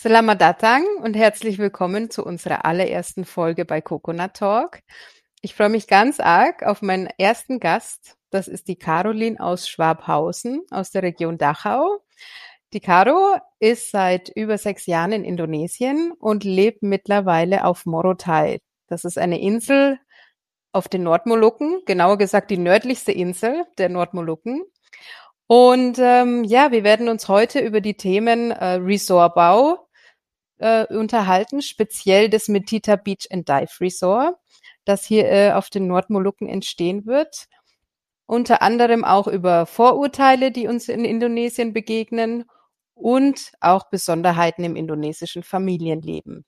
Selamat datang und herzlich willkommen zu unserer allerersten Folge bei Coconut Talk. Ich freue mich ganz arg auf meinen ersten Gast. Das ist die Caroline aus Schwabhausen aus der Region Dachau. Die Caro ist seit über sechs Jahren in Indonesien und lebt mittlerweile auf Morotai. Das ist eine Insel auf den Nordmolukken, genauer gesagt die nördlichste Insel der Nordmolukken. Und ähm, ja, wir werden uns heute über die Themen äh, Resortbau, äh, unterhalten, speziell das Metita Beach and Dive Resort, das hier äh, auf den Nordmolukken entstehen wird. Unter anderem auch über Vorurteile, die uns in Indonesien begegnen und auch Besonderheiten im indonesischen Familienleben.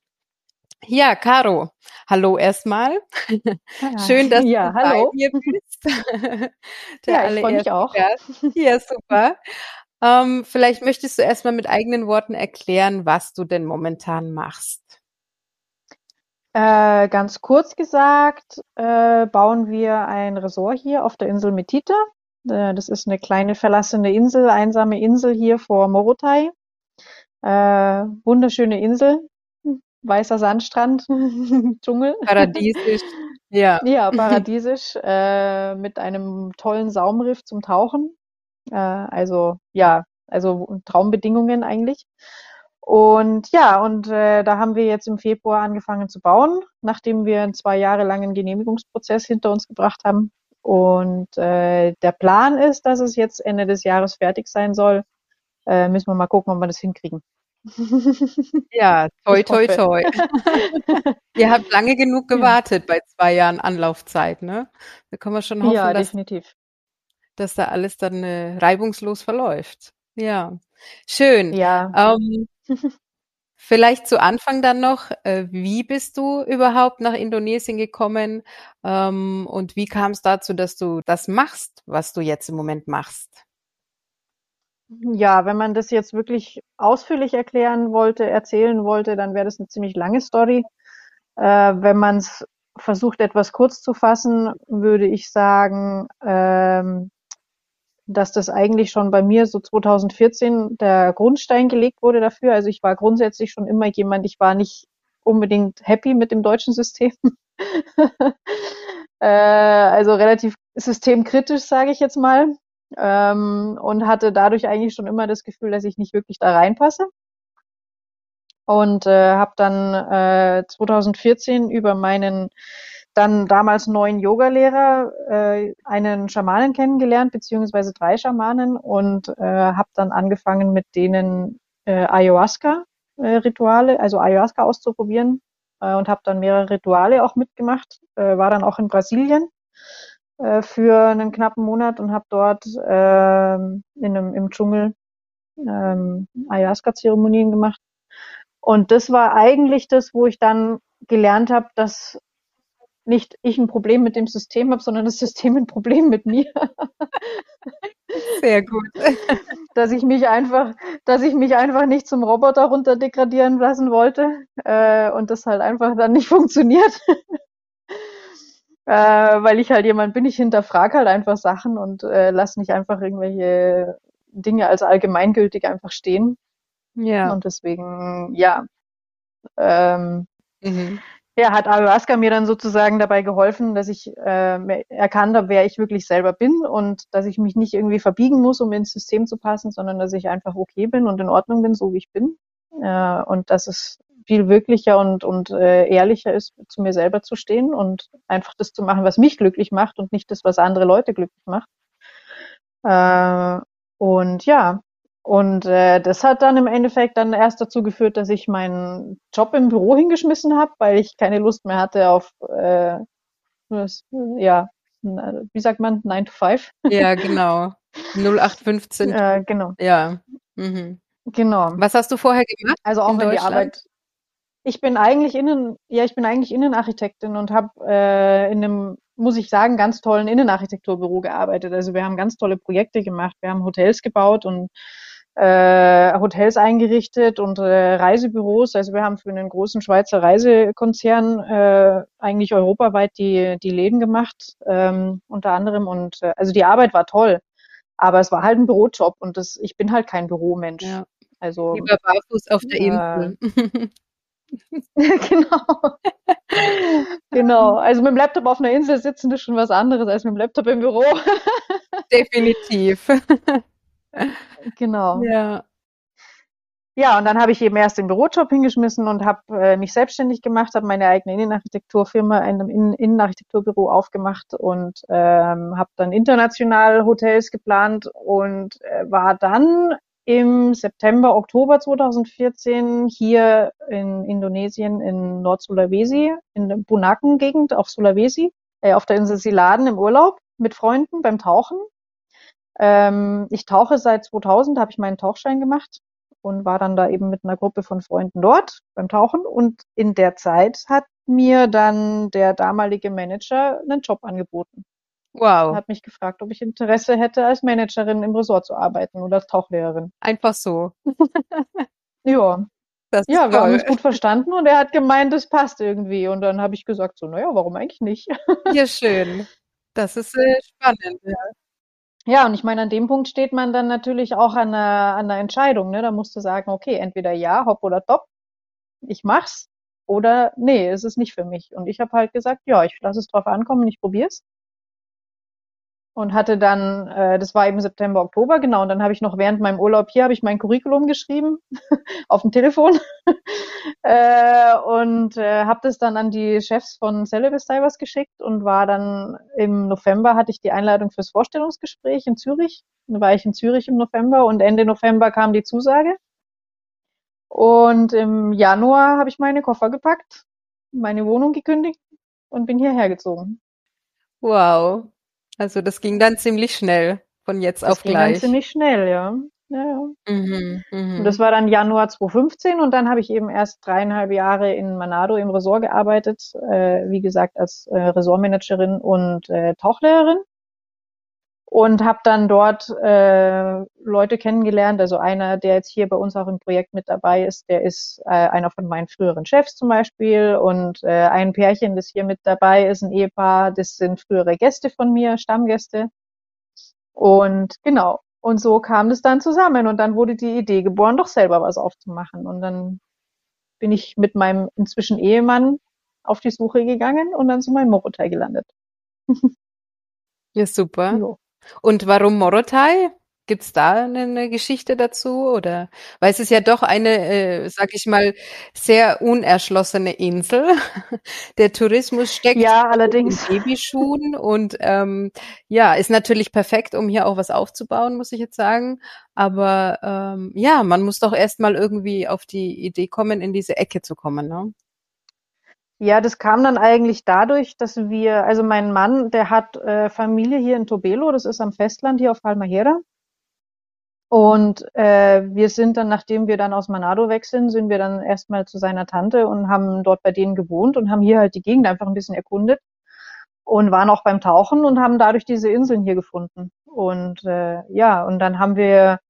Ja, Caro, hallo erstmal. Ja, Schön, dass ja, du hallo. hier bist. Der ja, ich freue mich auch. Gast. Ja, super. Ähm, vielleicht möchtest du erstmal mit eigenen Worten erklären, was du denn momentan machst. Äh, ganz kurz gesagt, äh, bauen wir ein Resort hier auf der Insel Metita. Äh, das ist eine kleine verlassene Insel, einsame Insel hier vor Morotai. Äh, wunderschöne Insel, weißer Sandstrand, Dschungel. Paradiesisch. Ja. Ja, paradiesisch, äh, mit einem tollen Saumriff zum Tauchen. Äh, also ja, also Traumbedingungen eigentlich. Und ja, und äh, da haben wir jetzt im Februar angefangen zu bauen, nachdem wir einen zwei Jahre langen Genehmigungsprozess hinter uns gebracht haben. Und äh, der Plan ist, dass es jetzt Ende des Jahres fertig sein soll. Äh, müssen wir mal gucken, ob wir das hinkriegen. Ja, toi, toi, toi. Ihr habt lange genug gewartet ja. bei zwei Jahren Anlaufzeit, ne? Da können wir schon hoffen, ja, dass, definitiv dass da alles dann äh, reibungslos verläuft. Ja, schön. Ja. Ähm, vielleicht zu Anfang dann noch, äh, wie bist du überhaupt nach Indonesien gekommen ähm, und wie kam es dazu, dass du das machst, was du jetzt im Moment machst? Ja, wenn man das jetzt wirklich ausführlich erklären wollte, erzählen wollte, dann wäre das eine ziemlich lange Story. Äh, wenn man es versucht, etwas kurz zu fassen, würde ich sagen, ähm, dass das eigentlich schon bei mir so 2014 der Grundstein gelegt wurde dafür. Also ich war grundsätzlich schon immer jemand, ich war nicht unbedingt happy mit dem deutschen System. äh, also relativ systemkritisch, sage ich jetzt mal. Ähm, und hatte dadurch eigentlich schon immer das Gefühl, dass ich nicht wirklich da reinpasse. Und äh, habe dann äh, 2014 über meinen dann damals neuen Yogalehrer, äh, einen Schamanen kennengelernt, beziehungsweise drei Schamanen und äh, habe dann angefangen mit denen äh, Ayahuasca-Rituale, also Ayahuasca auszuprobieren äh, und habe dann mehrere Rituale auch mitgemacht, äh, war dann auch in Brasilien äh, für einen knappen Monat und habe dort äh, in einem, im Dschungel ähm, Ayahuasca-Zeremonien gemacht. Und das war eigentlich das, wo ich dann gelernt habe, dass nicht ich ein Problem mit dem System habe, sondern das System ein Problem mit mir. Sehr gut. dass ich mich einfach, dass ich mich einfach nicht zum Roboter runter degradieren lassen wollte äh, und das halt einfach dann nicht funktioniert. äh, weil ich halt jemand bin, ich hinterfrage halt einfach Sachen und äh, lass nicht einfach irgendwelche Dinge als allgemeingültig einfach stehen. Ja. Und deswegen, ja. Ähm, mhm ja, hat Ayahuasca mir dann sozusagen dabei geholfen, dass ich äh, erkannt habe, wer ich wirklich selber bin und dass ich mich nicht irgendwie verbiegen muss, um ins System zu passen, sondern dass ich einfach okay bin und in Ordnung bin, so wie ich bin. Äh, und dass es viel wirklicher und, und äh, ehrlicher ist, zu mir selber zu stehen und einfach das zu machen, was mich glücklich macht und nicht das, was andere Leute glücklich macht. Äh, und ja, und äh, das hat dann im Endeffekt dann erst dazu geführt, dass ich meinen Job im Büro hingeschmissen habe, weil ich keine Lust mehr hatte auf äh, das, ja, wie sagt man, 9 to 5? Ja, genau. 0815. Äh, genau. Ja. Mhm. Genau. Was hast du vorher gemacht? Also auch wenn die Arbeit. Ich bin eigentlich innen, ja, ich bin eigentlich Innenarchitektin und habe äh, in einem, muss ich sagen, ganz tollen Innenarchitekturbüro gearbeitet. Also wir haben ganz tolle Projekte gemacht. Wir haben Hotels gebaut und äh, Hotels eingerichtet und äh, Reisebüros. Also wir haben für einen großen Schweizer Reisekonzern äh, eigentlich europaweit die, die Läden gemacht, ähm, unter anderem. Und äh, also die Arbeit war toll. Aber es war halt ein Bürojob und das, ich bin halt kein Büromensch. Ja. Also, Lieber barfuß auf der Insel. genau. genau. Also mit dem Laptop auf einer Insel sitzen ist schon was anderes als mit dem Laptop im Büro. Definitiv. genau. Ja. Ja, und dann habe ich eben erst den Bürojob hingeschmissen und habe äh, mich selbstständig gemacht, habe meine eigene Innenarchitekturfirma in einem Innenarchitekturbüro aufgemacht und ähm, habe dann international Hotels geplant und äh, war dann im September, Oktober 2014 hier in Indonesien in Nord-Sulawesi, in der Bunaken-Gegend auf Sulawesi, äh, auf der Insel Siladen im Urlaub mit Freunden beim Tauchen. Ähm, ich tauche seit 2000, habe ich meinen Tauchschein gemacht und war dann da eben mit einer Gruppe von Freunden dort beim Tauchen. Und in der Zeit hat mir dann der damalige Manager einen Job angeboten. Wow. Hat mich gefragt, ob ich Interesse hätte, als Managerin im Resort zu arbeiten oder als Tauchlehrerin. Einfach so. ja. Das ja, wir toll. haben uns gut verstanden und er hat gemeint, es passt irgendwie. Und dann habe ich gesagt, so, naja, warum eigentlich nicht? ja, schön. Das ist äh, spannend. Ja. Ja, und ich meine, an dem Punkt steht man dann natürlich auch an einer, an einer Entscheidung. Ne? Da musst du sagen, okay, entweder ja, hopp oder top, ich mach's. Oder nee, es ist nicht für mich. Und ich habe halt gesagt, ja, ich lasse es drauf ankommen, ich probier's und hatte dann, äh, das war eben September, Oktober, genau, und dann habe ich noch während meinem Urlaub hier, habe ich mein Curriculum geschrieben auf dem Telefon. Äh, und äh, habe das dann an die Chefs von Celebes Divers geschickt und war dann im November, hatte ich die Einladung fürs Vorstellungsgespräch in Zürich, dann war ich in Zürich im November und Ende November kam die Zusage. Und im Januar habe ich meine Koffer gepackt, meine Wohnung gekündigt und bin hierher gezogen. Wow, also das ging dann ziemlich schnell von jetzt das auf ging gleich. Dann ziemlich schnell, ja. Ja, ja. Mhm, mh. Und das war dann Januar 2015 und dann habe ich eben erst dreieinhalb Jahre in Manado im Resort gearbeitet, äh, wie gesagt als äh, Ressortmanagerin und äh, Tauchlehrerin und habe dann dort äh, Leute kennengelernt. Also einer, der jetzt hier bei uns auch im Projekt mit dabei ist, der ist äh, einer von meinen früheren Chefs zum Beispiel. Und äh, ein Pärchen, das hier mit dabei ist, ein Ehepaar, das sind frühere Gäste von mir, Stammgäste. Und genau. Und so kam das dann zusammen. Und dann wurde die Idee geboren, doch selber was aufzumachen. Und dann bin ich mit meinem inzwischen Ehemann auf die Suche gegangen und dann sind wir in Morotai gelandet. Ja, super. Jo. Und warum Morotai? Gibt's da eine, eine Geschichte dazu? Oder weil es ist ja doch eine, äh, sag ich mal, sehr unerschlossene Insel. Der Tourismus steckt ja, allerdings. in Babyschuhen und ähm, ja, ist natürlich perfekt, um hier auch was aufzubauen, muss ich jetzt sagen. Aber ähm, ja, man muss doch erstmal irgendwie auf die Idee kommen, in diese Ecke zu kommen. Ne? Ja, das kam dann eigentlich dadurch, dass wir, also mein Mann, der hat äh, Familie hier in Tobelo, das ist am Festland hier auf Halmahera. Und äh, wir sind dann, nachdem wir dann aus Manado sind, sind wir dann erstmal zu seiner Tante und haben dort bei denen gewohnt und haben hier halt die Gegend einfach ein bisschen erkundet und waren auch beim Tauchen und haben dadurch diese Inseln hier gefunden. Und äh, ja, und dann haben wir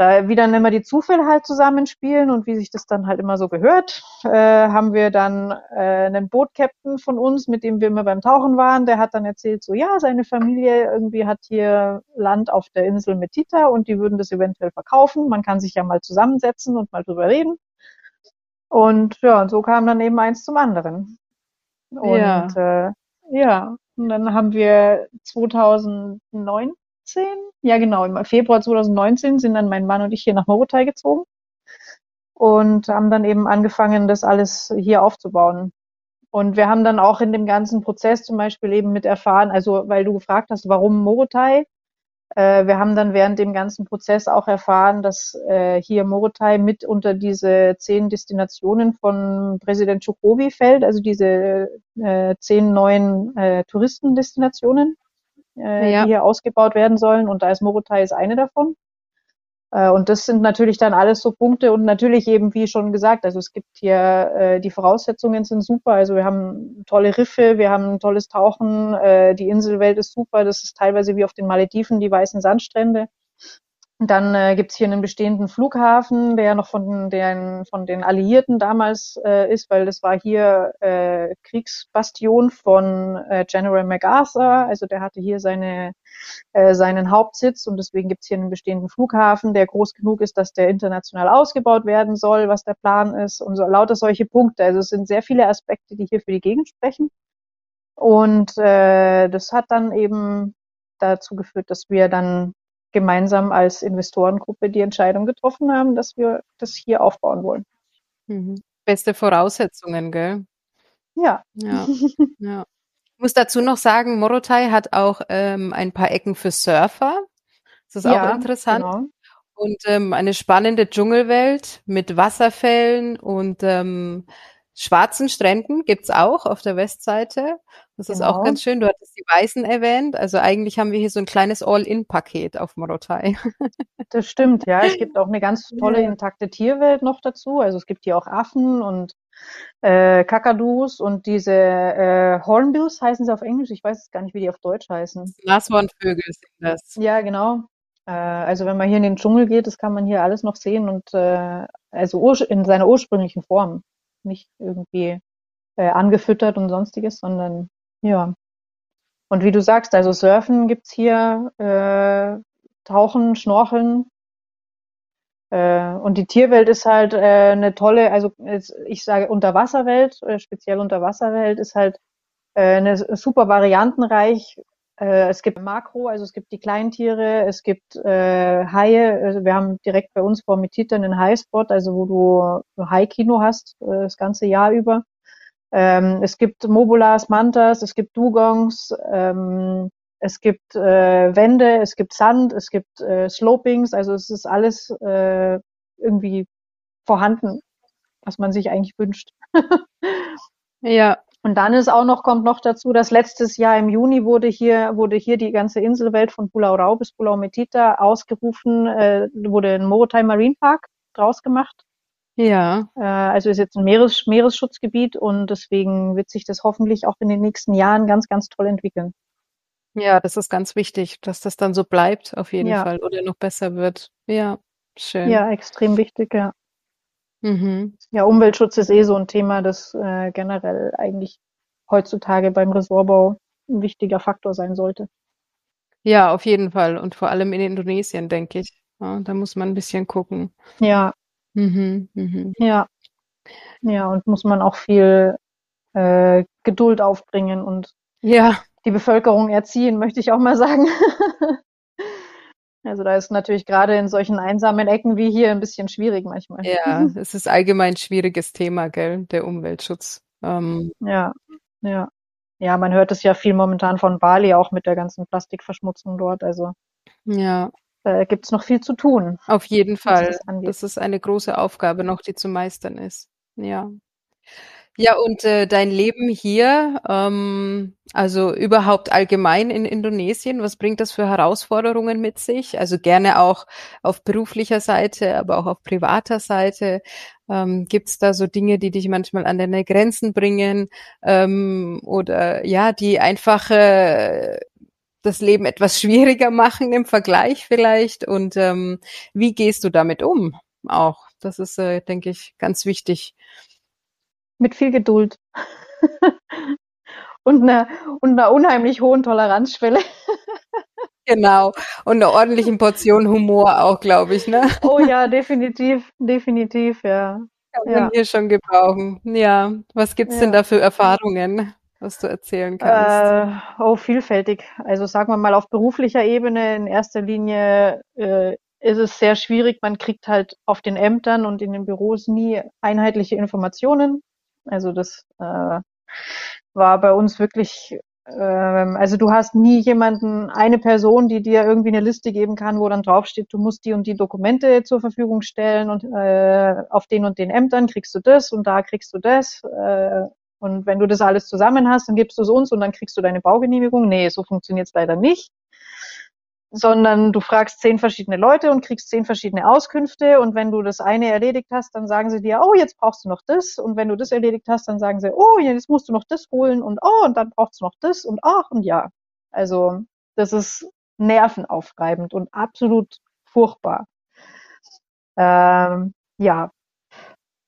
da wie dann immer die Zufälle halt zusammenspielen und wie sich das dann halt immer so gehört, äh, haben wir dann äh, einen Boot-Captain von uns, mit dem wir immer beim Tauchen waren, der hat dann erzählt, so ja, seine Familie irgendwie hat hier Land auf der Insel Metita und die würden das eventuell verkaufen. Man kann sich ja mal zusammensetzen und mal drüber reden. Und ja, und so kam dann eben eins zum anderen. Und ja, äh, ja. und dann haben wir 2009 2019, ja genau, im Februar 2019 sind dann mein Mann und ich hier nach Morotai gezogen und haben dann eben angefangen, das alles hier aufzubauen. Und wir haben dann auch in dem ganzen Prozess zum Beispiel eben mit erfahren, also weil du gefragt hast, warum Morotai? Äh, wir haben dann während dem ganzen Prozess auch erfahren, dass äh, hier Morotai mit unter diese zehn Destinationen von Präsident Chukovi fällt, also diese äh, zehn neuen äh, Touristendestinationen, äh, Ja. die hier ausgebaut werden sollen. Und da ist Morotai ist eine davon. Äh, und das sind natürlich dann alles so Punkte und natürlich eben, wie schon gesagt, also es gibt hier, äh, die Voraussetzungen sind super. Also wir haben tolle Riffe, wir haben ein tolles Tauchen, äh, die Inselwelt ist super. Das ist teilweise wie auf den Malediven, die weißen Sandstrände. Dann äh, gibt's hier einen bestehenden Flughafen, der noch von den, von den Alliierten damals äh, ist, weil das war hier äh, Kriegsbastion von äh, General MacArthur. Also der hatte hier seine, äh, seinen Hauptsitz und deswegen gibt's hier einen bestehenden Flughafen, der groß genug ist, dass der international ausgebaut werden soll, was der Plan ist und so lauter solche Punkte. Also es sind sehr viele Aspekte, die hier für die Gegend sprechen. Und äh, das hat dann eben dazu geführt, dass wir dann gemeinsam als Investorengruppe die Entscheidung getroffen haben, dass wir das hier aufbauen wollen. Mhm. Beste Voraussetzungen, gell? Ja. Ja, ja. Ich muss dazu noch sagen, Morotai hat auch ähm, ein paar Ecken für Surfer. Das ist auch ja, interessant. Genau. Und ähm, eine spannende Dschungelwelt mit Wasserfällen und ähm, schwarzen Stränden gibt's auch auf der Westseite. Das ist auch Genau. ganz schön. Du hattest die Weißen erwähnt. Also eigentlich haben wir hier so ein kleines All-In-Paket auf Morotai. Das stimmt, ja. Es gibt auch eine ganz tolle intakte Tierwelt noch dazu. Also es gibt hier auch Affen und äh, Kakadus und diese äh, Hornbills heißen sie auf Englisch. Ich weiß jetzt gar nicht, wie die auf Deutsch heißen. Nashornvögel sind das. Ja, genau. Äh, also wenn man hier in den Dschungel geht, das kann man hier alles noch sehen und äh, also in seiner ursprünglichen Form. Nicht irgendwie äh, angefüttert und sonstiges, sondern ja. Und wie du sagst, also Surfen gibt's hier, äh, Tauchen, Schnorcheln. Äh, und die Tierwelt ist halt äh, eine tolle, also ich sage Unterwasserwelt, äh, speziell Unterwasserwelt ist halt äh, eine super variantenreich. Äh, es gibt Makro, also es gibt die Kleintiere, es gibt äh, Haie. Also wir haben direkt bei uns vor Mitita einen High-Spot, also wo du Hai-Kino hast, äh, das ganze Jahr über. Ähm, es gibt Mobulas, Mantas, es gibt Dugongs, ähm, es gibt äh, Wände, es gibt Sand, es gibt äh, Slopings, also es ist alles äh, irgendwie vorhanden, was man sich eigentlich wünscht. Ja, Und dann ist auch noch, kommt noch dazu, dass letztes Jahr im Juni wurde hier, wurde hier die ganze Inselwelt von Pulau Rau bis Pulau Metita ausgerufen, äh, wurde ein Morotai Marine Park draus gemacht. ja, Äh, also ist jetzt ein Meeres, Meeresschutzgebiet und deswegen wird sich das hoffentlich auch in den nächsten Jahren ganz, ganz toll entwickeln. ja, das ist ganz wichtig, dass das dann so bleibt, auf jeden Ja. Fall, oder noch besser wird. Ja, schön. Ja, extrem wichtig, ja. Mhm. Ja, Umweltschutz ist eh so ein Thema, das äh, generell eigentlich heutzutage beim Ressortbau ein wichtiger Faktor sein sollte. Ja, auf jeden Fall. Und vor allem in Indonesien, denke ich. Ja, da muss man ein bisschen gucken. Ja, Mhm, mhm. ja, ja, und muss man auch viel äh, Geduld aufbringen und Ja, die Bevölkerung erziehen, möchte ich auch mal sagen. Also da ist natürlich gerade in solchen einsamen Ecken wie hier ein bisschen schwierig manchmal. ja, es ist allgemein ein schwieriges Thema, gell, der Umweltschutz. Ähm, Ja, ja. Ja, man hört es ja viel momentan von Bali, auch mit der ganzen Plastikverschmutzung dort. Also ja, da gibt's noch viel zu tun, auf jeden Fall. das. Das ist eine große Aufgabe noch, die zu meistern ist. Ja. Ja, und äh, dein Leben hier, ähm, also überhaupt allgemein in Indonesien, was bringt das für Herausforderungen mit sich? Also gerne auch auf beruflicher Seite, aber auch auf privater Seite. Ähm, gibt's da so Dinge, die dich manchmal an deine Grenzen bringen ähm, oder ja, die einfach äh, das Leben etwas schwieriger machen im Vergleich vielleicht? Und ähm, wie gehst du damit um? Auch, das ist, äh, denke ich, ganz wichtig. Mit viel Geduld und einer und einer unheimlich hohen Toleranzschwelle. Genau. Und eine ordentliche Portion Humor auch, glaube ich, ne? Oh ja, definitiv, definitiv, ja. Kann man Ja. hier schon gebrauchen. Ja. Was gibt's denn Ja. da für Erfahrungen, was du erzählen kannst? Äh, oh, vielfältig. Also sagen wir mal auf beruflicher Ebene in erster Linie äh, ist es sehr schwierig. Man kriegt halt auf den Ämtern und in den Büros nie einheitliche Informationen. Also das äh, war bei uns wirklich ähm, also du hast nie jemanden, eine Person, die dir irgendwie eine Liste geben kann, wo dann draufsteht, du musst die und die Dokumente zur Verfügung stellen und äh, auf den und den Ämtern kriegst du das und da kriegst du das. Äh, und wenn du das alles zusammen hast, dann gibst du es uns und dann kriegst du deine Baugenehmigung. Nee, so funktioniert es leider nicht sondern du fragst zehn verschiedene Leute und kriegst zehn verschiedene Auskünfte. Und wenn du das eine erledigt hast, dann sagen sie dir, oh, jetzt brauchst du noch das. Und wenn du das erledigt hast, dann sagen sie, oh, jetzt musst du noch das holen. Und oh, und dann brauchst du noch das. Und ach und ja. Also das ist nervenaufreibend und absolut furchtbar. Ähm, ja,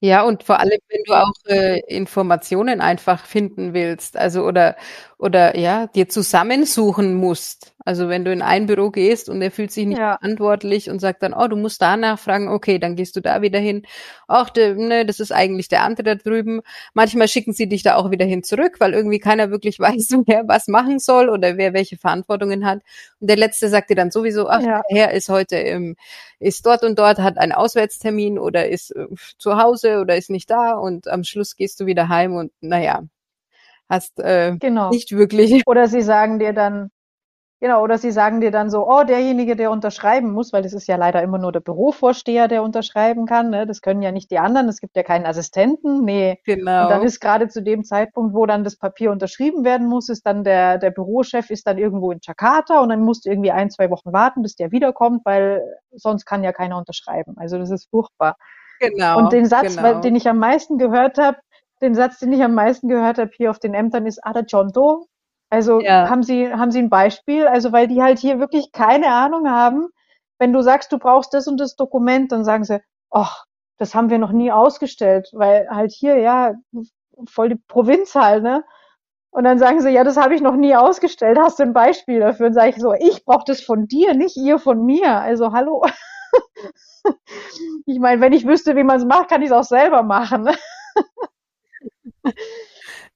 ja, und vor allem, wenn du auch äh, Informationen einfach finden willst, also oder oder ja, dir zusammensuchen musst. Also wenn du in ein Büro gehst und er fühlt sich nicht ja. verantwortlich und sagt dann, oh, du musst da nachfragen, okay, dann gehst du da wieder hin. Ach, de, ne, das ist eigentlich der andere da drüben. Manchmal schicken sie dich da auch wieder hin zurück, weil irgendwie keiner wirklich weiß, wer was machen soll oder wer welche Verantwortungen hat. Und der Letzte sagt dir dann sowieso, ach, ja. der Herr ist heute im, ist dort und dort, hat einen Auswärtstermin oder ist äh, zu Hause oder ist nicht da und am Schluss gehst du wieder heim und naja, hast äh, genau. nicht wirklich. Oder sie sagen dir dann, genau, oder sie sagen dir dann so, oh, derjenige, der unterschreiben muss, weil das ist ja leider immer nur der Bürovorsteher, der unterschreiben kann. Ne? Das können ja nicht die anderen, es gibt ja keinen Assistenten. Nee. Genau. Und dann ist gerade zu dem Zeitpunkt, wo dann das Papier unterschrieben werden muss, ist dann der, der Bürochef ist dann irgendwo in Jakarta und dann musst du irgendwie ein, zwei Wochen warten, bis der wiederkommt, weil sonst kann ja keiner unterschreiben. Also das ist furchtbar. Genau. Und den Satz, genau. den ich am meisten gehört habe, den Satz, den ich am meisten gehört habe hier auf den Ämtern, ist Ada Jonto. Also ja. haben Sie, haben Sie ein Beispiel? Also weil die halt hier wirklich keine Ahnung haben. Wenn du sagst, du brauchst das und das Dokument, dann sagen sie, ach, das haben wir noch nie ausgestellt, weil halt hier, ja, voll die Provinz halt, ne? Und dann sagen sie, ja, das habe ich noch nie ausgestellt. Hast du ein Beispiel dafür? Und sage ich so, ich brauche das von dir, nicht ihr von mir. Also hallo. ich meine, wenn ich wüsste, wie man es macht, kann ich es auch selber machen.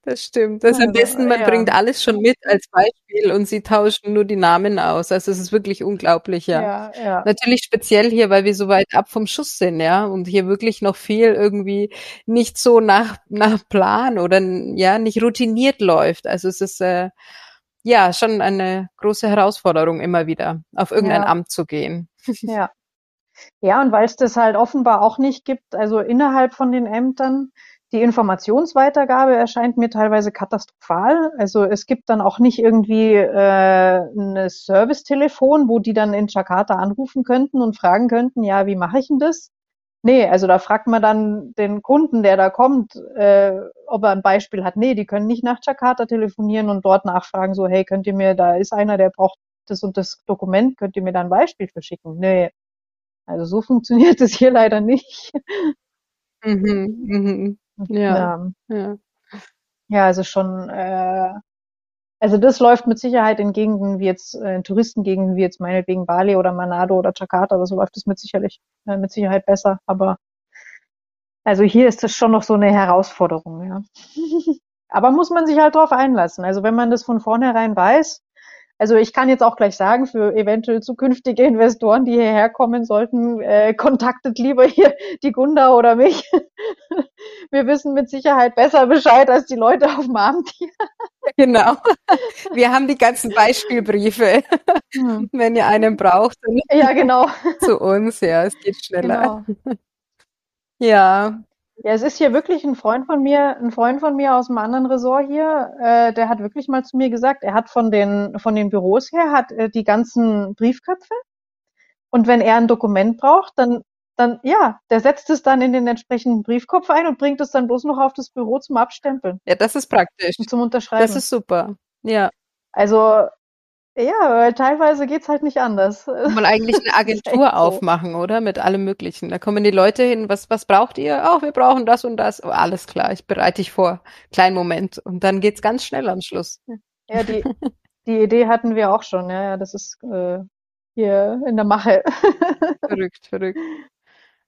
Das stimmt. Das also, am besten, man ja. bringt alles schon mit als Beispiel und sie tauschen nur die Namen aus. Also es ist wirklich unglaublich, ja. ja, ja. Natürlich speziell hier, weil wir so weit ab vom Schuss sind, ja, und hier wirklich noch viel irgendwie nicht so nach, nach Plan oder ja, nicht routiniert läuft. Also es ist äh, ja schon eine große Herausforderung, immer wieder auf irgendein. Amt zu gehen. Ja. Ja, und weil es das halt offenbar auch nicht gibt, also innerhalb von den Ämtern, die Informationsweitergabe erscheint mir teilweise katastrophal. Also es gibt dann auch nicht irgendwie äh, ein Servicetelefon, wo die dann in Jakarta anrufen könnten und fragen könnten, ja, wie mache ich denn das? Nee, also da fragt man dann den Kunden, der da kommt, äh, ob er ein Beispiel hat. Nee, die können nicht nach Jakarta telefonieren und dort nachfragen, so, hey, könnt ihr mir, da ist einer, der braucht das und das Dokument, könnt ihr mir da ein Beispiel verschicken? Nee. Also so funktioniert es hier leider nicht. Mhm, mhm. Ja, ja. Ja, also schon, äh, also das läuft mit Sicherheit in Gegenden wie jetzt, äh, in Touristengegenden wie jetzt meinetwegen Bali oder Manado oder Jakarta oder so läuft es mit sicherlich, äh, mit Sicherheit besser. Aber also hier ist das schon noch so eine Herausforderung, ja. Aber muss man sich halt drauf einlassen. Also wenn man das von vornherein weiß, also ich kann jetzt auch gleich sagen, für eventuell zukünftige Investoren, die hierher kommen sollten, äh, kontaktet lieber hier die Gunda oder mich. Wir wissen mit Sicherheit besser Bescheid als die Leute auf dem Amt hier. Genau. Wir haben die ganzen Beispielbriefe. Hm. Wenn ihr einen braucht, dann ja, genau. zu uns. Ja, es geht schneller. Genau. Ja, ja, es ist hier wirklich ein Freund von mir, ein Freund von mir aus einem anderen Ressort hier, äh, der hat wirklich mal zu mir gesagt, er hat von den, von den Büros her, hat äh, die ganzen Briefköpfe. Und wenn er ein Dokument braucht, dann, dann, ja, der setzt es dann in den entsprechenden Briefkopf ein und bringt es dann bloß noch auf das Büro zum Abstempeln. Ja, das ist praktisch. Und zum Unterschreiben. Das ist super. Ja. Also, ja, weil teilweise geht's halt nicht anders. Mal eigentlich eine Agentur aufmachen, oder? Mit allem Möglichen. Da kommen die Leute hin, was, was braucht ihr? Oh, wir brauchen das und das. Oh, alles klar, ich bereite dich vor. Kleinen Moment. Und dann geht's ganz schnell am Schluss. Ja, die, die Idee hatten wir auch schon. Ja, ja das ist äh, hier in der Mache. verrückt, verrückt.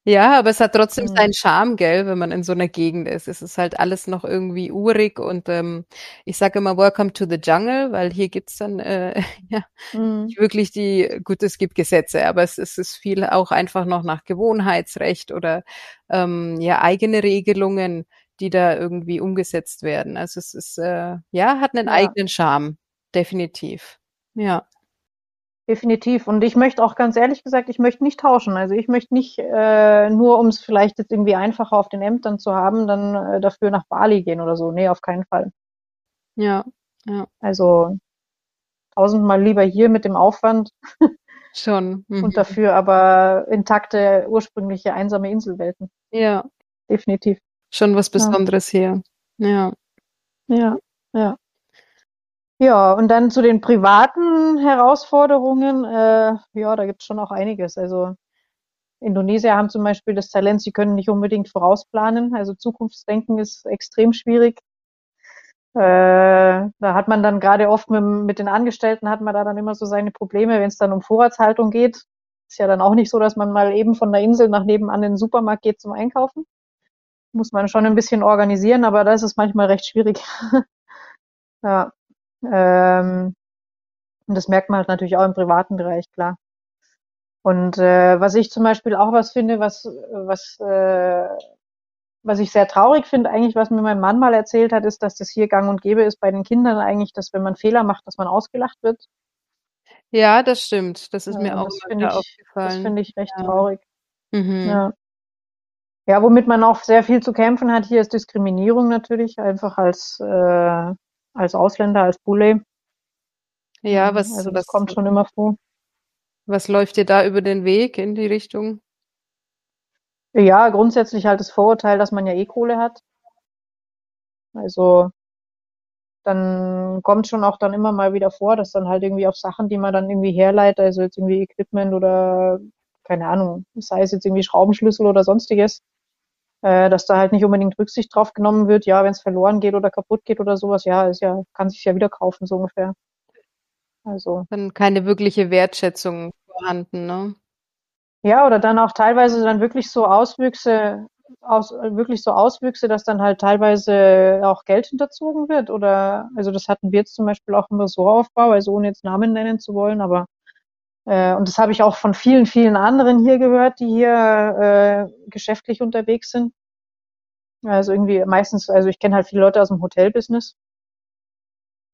Ja, aber es hat trotzdem mhm. seinen Charme, gell, wenn man in so einer Gegend ist. Es ist halt alles noch irgendwie urig und ähm, ich sage immer Welcome to the Jungle, weil hier gibt's dann äh, ja mhm. wirklich die, gut, es gibt Gesetze, aber es, es ist viel auch einfach noch nach Gewohnheitsrecht oder ähm, ja eigene Regelungen, die da irgendwie umgesetzt werden. Also es ist äh, ja hat einen ja. eigenen Charme. definitiv. Ja. Definitiv. Und ich möchte auch ganz ehrlich gesagt, ich möchte nicht tauschen. Also ich möchte nicht äh, nur, um es vielleicht jetzt irgendwie einfacher auf den Ämtern zu haben, dann äh, dafür nach Bali gehen oder so. Nee, auf keinen Fall. Ja, ja. Also tausendmal lieber hier mit dem Aufwand. Schon. Mhm. Und dafür aber intakte, ursprüngliche, einsame Inselwelten. Ja. Definitiv. Schon was Besonderes ja. hier. Ja. Ja, ja. Ja, und dann zu den privaten Herausforderungen. Äh, ja, da gibt es schon auch einiges. Also Indonesier haben zum Beispiel das Talent, sie können nicht unbedingt vorausplanen. Also Zukunftsdenken ist extrem schwierig. Äh, da hat man dann gerade oft mit, mit den Angestellten hat man da dann immer so seine Probleme, wenn es dann um Vorratshaltung geht. Ist ja dann auch nicht so, dass man mal eben von der Insel nach nebenan in den Supermarkt geht zum Einkaufen. Muss man schon ein bisschen organisieren, aber das ist manchmal recht schwierig. ja. Ähm, und das merkt man halt natürlich auch im privaten Bereich, klar. Und äh, was ich zum Beispiel auch was finde, was, was, äh, was ich sehr traurig finde, eigentlich, was mir mein Mann mal erzählt hat, ist, dass das hier gang und gäbe ist bei den Kindern eigentlich, dass wenn man Fehler macht, dass man ausgelacht wird. Ja, das stimmt. Das ist ja, mir auch immer ich, aufgefallen. Das finde ich recht ja. traurig. Mhm. Ja. ja, womit man auch sehr viel zu kämpfen hat, hier ist Diskriminierung natürlich, einfach als äh, als Ausländer, als Bulle. Ja, was, also das kommt schon immer vor. Was läuft dir da über den Weg in die Richtung? Ja, grundsätzlich halt das Vorurteil, dass man ja eh Kohle hat. Also dann kommt schon auch dann immer mal wieder vor, dass dann halt irgendwie auf Sachen, die man dann irgendwie herleitet, also jetzt irgendwie Equipment oder keine Ahnung, sei es jetzt irgendwie Schraubenschlüssel oder sonstiges, äh, dass da halt nicht unbedingt Rücksicht drauf genommen wird, ja, wenn es verloren geht oder kaputt geht oder sowas, ja, ist ja, kann sich ja wieder kaufen, so ungefähr. Also. Dann keine wirkliche Wertschätzung vorhanden, ne? Ja, oder dann auch teilweise dann wirklich so Auswüchse, aus, wirklich so Auswüchse, dass dann halt teilweise auch Geld hinterzogen wird. Oder also das hatten wir jetzt zum Beispiel auch im Ressortaufbau, also ohne jetzt Namen nennen zu wollen, aber äh, und das habe ich auch von vielen, vielen anderen hier gehört, die hier äh, geschäftlich unterwegs sind. Also irgendwie meistens, also ich kenne halt viele Leute aus dem Hotelbusiness,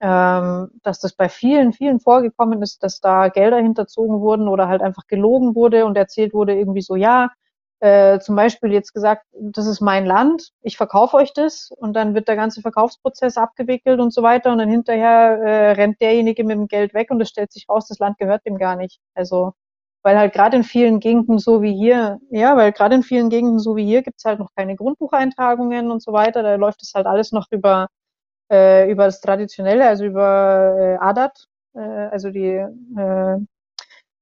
ähm, dass das bei vielen, vielen vorgekommen ist, dass da Gelder hinterzogen wurden oder halt einfach gelogen wurde und erzählt wurde irgendwie so, ja, äh, zum Beispiel jetzt gesagt, das ist mein Land, ich verkaufe euch das und dann wird der ganze Verkaufsprozess abgewickelt und so weiter und dann hinterher äh, rennt derjenige mit dem Geld weg und es stellt sich raus, das Land gehört dem gar nicht. Also weil halt gerade in vielen Gegenden so wie hier, ja, weil gerade in vielen Gegenden so wie hier gibt's halt noch keine Grundbucheintragungen und so weiter, da läuft es halt alles noch über äh, über das Traditionelle, also über äh, Adat, äh, also die äh,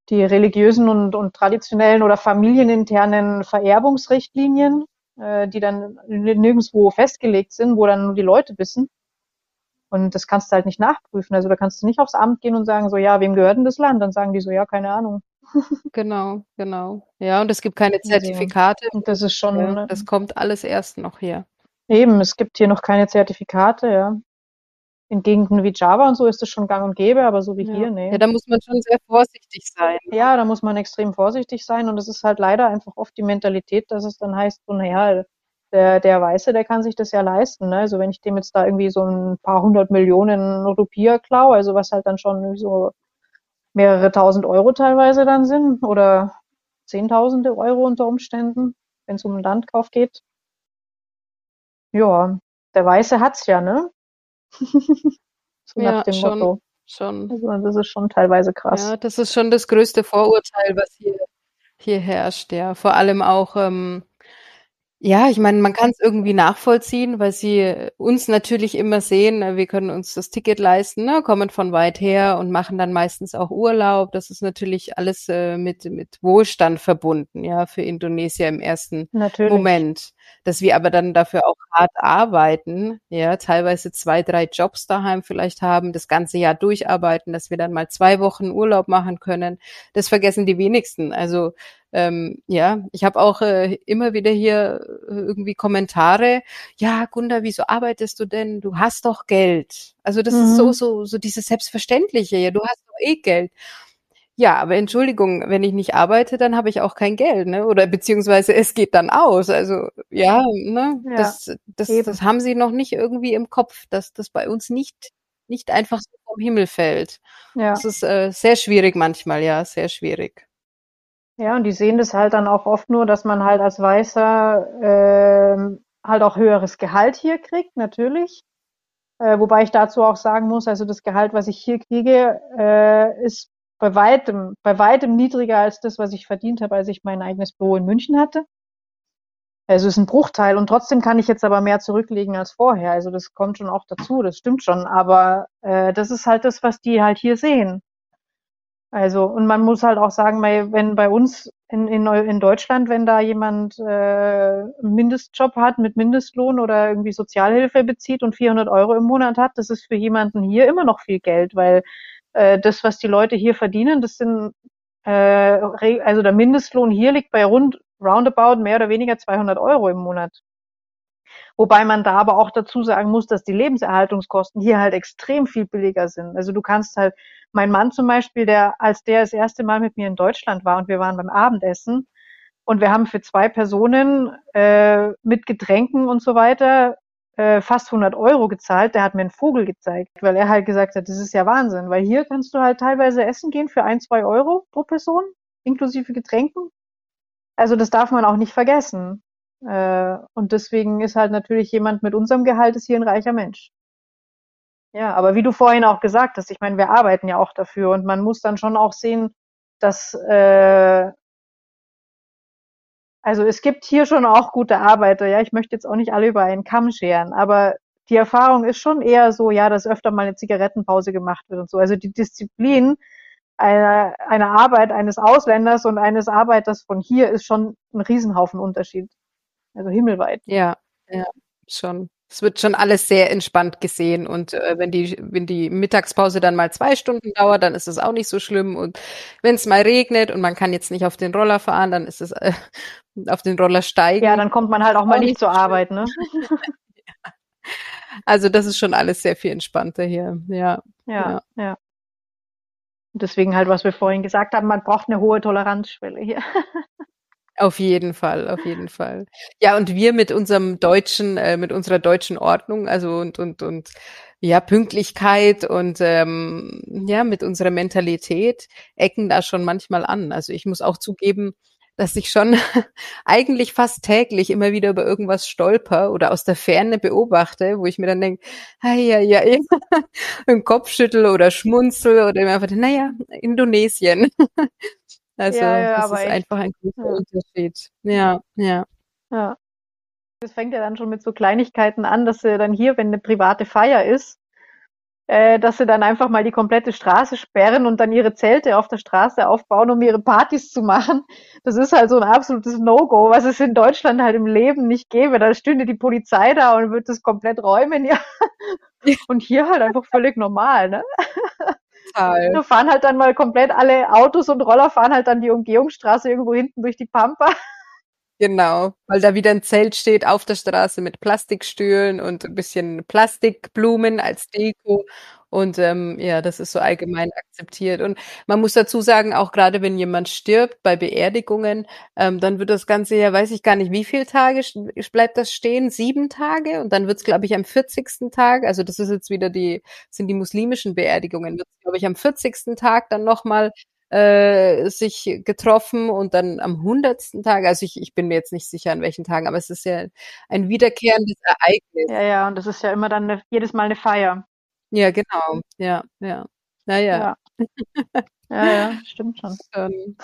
die religiösen und, und traditionellen oder familieninternen Vererbungsrichtlinien, äh, die dann nirgendwo festgelegt sind, wo dann nur die Leute wissen. Und das kannst du halt nicht nachprüfen. Also da kannst du nicht aufs Amt gehen und sagen, so, ja, wem gehört denn das Land? Dann sagen die so, ja, keine Ahnung. Genau, genau. Ja, und es gibt keine Zertifikate. Und das ist schon. Ja, das kommt alles erst noch hier. Eben, es gibt hier noch keine Zertifikate, ja in Gegenden wie Java und so ist es schon gang und gäbe, aber so wie ja. hier, nee. Ja, da muss man schon sehr vorsichtig sein. Ja, da muss man extrem vorsichtig sein und es ist halt leider einfach oft die Mentalität, dass es dann heißt, so, naja, der, der Weiße, der kann sich das ja leisten. Ne? Also wenn ich dem jetzt da irgendwie so ein paar hundert Millionen Rupier klau, also was halt dann schon so mehrere tausend Euro teilweise dann sind oder zehntausende Euro unter Umständen, wenn es um einen Landkauf geht. Ja, der Weiße hat's ja, ne? so ja, schon, Motto. Schon. Also das ist schon teilweise krass. Ja, das ist schon das größte Vorurteil, was hier, hier herrscht, ja. Vor allem auch, ähm, ja, ich meine, man kann es irgendwie nachvollziehen, weil sie uns natürlich immer sehen, äh, wir können uns das Ticket leisten, ne, kommen von weit her und machen dann meistens auch Urlaub. Das ist natürlich alles äh, mit, mit Wohlstand verbunden, ja, für Indonesier im ersten natürlich. Moment. Dass wir aber dann dafür auch hart arbeiten, ja, teilweise zwei, drei Jobs daheim vielleicht haben, das ganze Jahr durcharbeiten, dass wir dann mal zwei Wochen Urlaub machen können. Das vergessen die wenigsten. Also ähm, ja, ich habe auch äh, immer wieder hier äh, irgendwie Kommentare. Ja, Gunda, wieso arbeitest du denn? Du hast doch Geld. Also das mhm. ist so mhm. so so dieses selbstverständliche. Ja, du hast doch eh Geld. Ja, aber Entschuldigung, wenn ich nicht arbeite, dann habe ich auch kein Geld, ne? Oder beziehungsweise es geht dann aus. Also ja, ne? Ja, das, das, das haben sie noch nicht irgendwie im Kopf, dass das bei uns nicht nicht einfach so vom Himmel fällt. Ja. Das ist äh, sehr schwierig manchmal, ja, sehr schwierig. Ja, und die sehen das halt dann auch oft nur, dass man halt als Weißer ähm, halt auch höheres Gehalt hier kriegt, natürlich. Äh, wobei ich dazu auch sagen muss, also das Gehalt, was ich hier kriege, äh, ist bei weitem, bei weitem niedriger als das, was ich verdient habe, als ich mein eigenes Büro in München hatte. Also ist ein Bruchteil und trotzdem kann ich jetzt aber mehr zurücklegen als vorher. Also das kommt schon auch dazu, das stimmt schon. Aber äh, das ist halt das, was die halt hier sehen. Also, und man muss halt auch sagen, wenn bei uns in, in, in Deutschland, wenn da jemand äh, Mindestjob hat mit Mindestlohn oder irgendwie Sozialhilfe bezieht und 400 Euro im Monat hat, das ist für jemanden hier immer noch viel Geld, weil äh, das, was die Leute hier verdienen, das sind, äh, also der Mindestlohn hier liegt bei rund roundabout mehr oder weniger 200 Euro im Monat. Wobei man da aber auch dazu sagen muss, dass die Lebenserhaltungskosten hier halt extrem viel billiger sind. Also du kannst halt, mein Mann zum Beispiel, der, als der das erste Mal mit mir in Deutschland war und wir waren beim Abendessen und wir haben für zwei Personen äh, mit Getränken und so weiter äh, fast 100 Euro gezahlt. Der hat mir einen Vogel gezeigt, weil er halt gesagt hat, das ist ja Wahnsinn, weil hier kannst du halt teilweise essen gehen für ein, zwei Euro pro Person, inklusive Getränken. Also das darf man auch nicht vergessen. Äh, und deswegen ist halt natürlich jemand mit unserem Gehalt ist hier ein reicher Mensch. Ja, aber wie du vorhin auch gesagt hast, ich meine, wir arbeiten ja auch dafür und man muss dann schon auch sehen, dass äh, also es gibt hier schon auch gute Arbeiter, ja, ich möchte jetzt auch nicht alle über einen Kamm scheren, aber die Erfahrung ist schon eher so, ja, dass öfter mal eine Zigarettenpause gemacht wird und so. Also die Disziplin einer, einer Arbeit eines Ausländers und eines Arbeiters von hier ist schon ein Riesenhaufen Unterschied. Also himmelweit. Ja, ja, schon. Es wird schon alles sehr entspannt gesehen und äh, wenn die wenn die Mittagspause dann mal zwei Stunden dauert, dann ist es auch nicht so schlimm und wenn es mal regnet und man kann jetzt nicht auf den Roller fahren, dann ist es äh, auf den Roller steigen. Ja, dann kommt man halt auch mal nicht zur Arbeit, ne? Also das ist schon alles sehr viel entspannter hier. Ja. Ja, ja. ja. Deswegen halt, was wir vorhin gesagt haben, man braucht eine hohe Toleranzschwelle hier. Auf jeden Fall, auf jeden Fall. Ja, und wir mit unserem deutschen, äh, mit unserer deutschen Ordnung, also und und und ja Pünktlichkeit und ähm, ja mit unserer Mentalität ecken da schon manchmal an. Also ich muss auch zugeben, dass ich schon eigentlich fast täglich immer wieder über irgendwas stolper oder aus der Ferne beobachte, wo ich mir dann denke, ja, ja, ja, einen Kopf schüttel oder schmunzel oder immer einfach, naja, Indonesien. Also ja, ja, das ist echt. einfach ein großer ja. Unterschied. Ja, ja. Ja. Das fängt ja dann schon mit so Kleinigkeiten an, dass sie dann hier, wenn eine private Feier ist, äh, dass sie dann einfach mal die komplette Straße sperren und dann ihre Zelte auf der Straße aufbauen, um ihre Partys zu machen. Das ist halt so ein absolutes No-Go, was es in Deutschland halt im Leben nicht gäbe. Da stünde die Polizei da und würde das komplett räumen, ja. Und hier halt einfach völlig normal, ne? Total. Da fahren halt dann mal komplett alle Autos und Roller fahren halt dann die Umgehungsstraße irgendwo hinten durch die Pampa. Genau, weil da wieder ein Zelt steht auf der Straße mit Plastikstühlen und ein bisschen Plastikblumen als Deko. Und ähm, ja, das ist so allgemein akzeptiert. Und man muss dazu sagen, auch gerade wenn jemand stirbt bei Beerdigungen, ähm, dann wird das Ganze ja, weiß ich gar nicht, wie viele Tage bleibt das stehen? Sieben Tage? Und dann wird es, glaube ich, am 40. Tag, also das ist jetzt wieder die, sind die muslimischen Beerdigungen, wird glaube ich, am 40. Tag dann nochmal äh, sich getroffen und dann am hundertsten Tag, also ich, ich bin mir jetzt nicht sicher an welchen Tagen, aber es ist ja ein wiederkehrendes Ereignis. Ja, ja, und das ist ja immer dann eine, jedes Mal eine Feier. Ja, genau. Ja, ja. Naja. Ja. ja, ja, stimmt schon. Ähm,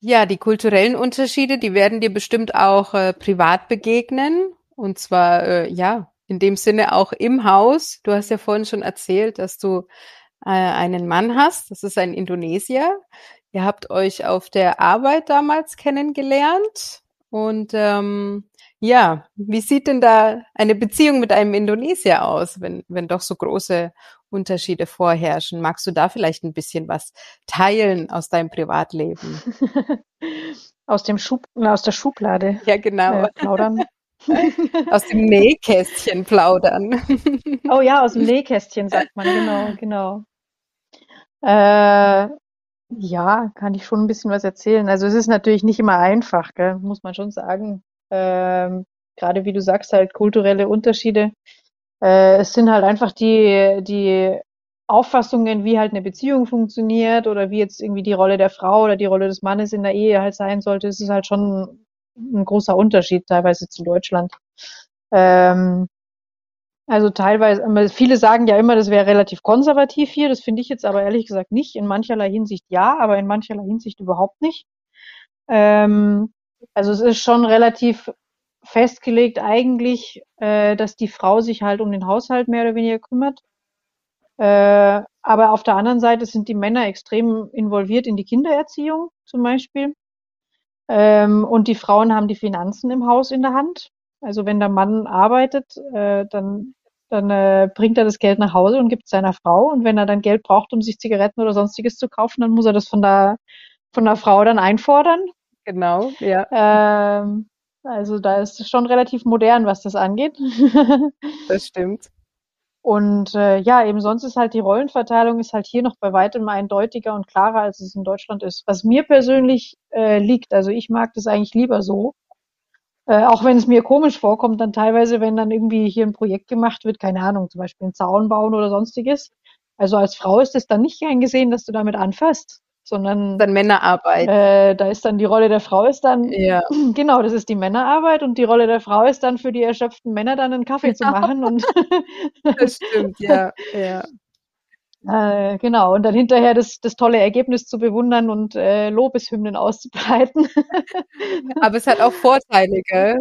ja, die kulturellen Unterschiede, die werden dir bestimmt auch äh, privat begegnen. Und zwar, äh, ja, in dem Sinne auch im Haus. Du hast ja vorhin schon erzählt, dass du äh, einen Mann hast. Das ist ein Indonesier. Ihr habt euch auf der Arbeit damals kennengelernt. Und ähm, ja, wie sieht denn da eine Beziehung mit einem Indonesier aus, wenn, wenn doch so große Unterschiede vorherrschen? Magst du da vielleicht ein bisschen was teilen aus deinem Privatleben? aus dem Schub, aus der Schublade. Ja, genau. Äh, plaudern. Aus dem Nähkästchen plaudern. Oh ja, aus dem Nähkästchen sagt man, genau, genau. Äh, ja, kann ich schon ein bisschen was erzählen. Also es ist natürlich nicht immer einfach, gell, muss man schon sagen. Ähm, gerade wie du sagst, halt kulturelle Unterschiede. Äh, es sind halt einfach die, die Auffassungen, wie halt eine Beziehung funktioniert oder wie jetzt irgendwie die Rolle der Frau oder die Rolle des Mannes in der Ehe halt sein sollte, das ist halt schon ein großer Unterschied teilweise zu Deutschland. Ähm, also teilweise, viele sagen ja immer, das wäre relativ konservativ hier. Das finde ich jetzt aber ehrlich gesagt nicht. In mancherlei Hinsicht ja, aber in mancherlei Hinsicht überhaupt nicht. Ähm, also es ist schon relativ festgelegt eigentlich, äh, dass die Frau sich halt um den Haushalt mehr oder weniger kümmert. Äh, aber auf der anderen Seite sind die Männer extrem involviert in die Kindererziehung zum Beispiel. Ähm, und die Frauen haben die Finanzen im Haus in der Hand. Also wenn der Mann arbeitet, äh, dann, dann äh, bringt er das Geld nach Hause und gibt es seiner Frau. Und wenn er dann Geld braucht, um sich Zigaretten oder sonstiges zu kaufen, dann muss er das von der, von der Frau dann einfordern. Genau, ja. Ähm, also da ist es schon relativ modern, was das angeht. das stimmt. Und äh, ja, eben sonst ist halt die Rollenverteilung ist halt hier noch bei weitem eindeutiger und klarer, als es in Deutschland ist. Was mir persönlich äh, liegt, also ich mag das eigentlich lieber so. Äh, auch wenn es mir komisch vorkommt, dann teilweise, wenn dann irgendwie hier ein Projekt gemacht wird, keine Ahnung, zum Beispiel einen Zaun bauen oder sonstiges. Also als Frau ist es dann nicht eingesehen, dass du damit anfasst sondern dann Männerarbeit. Äh, da ist dann die Rolle der Frau ist dann ja. genau, das ist die Männerarbeit und die Rolle der Frau ist dann für die erschöpften Männer dann einen Kaffee genau. zu machen und das stimmt, ja, ja. Äh, genau, und dann hinterher das, das tolle Ergebnis zu bewundern und äh, Lobeshymnen auszubreiten. Aber es hat auch Vorteile, gell?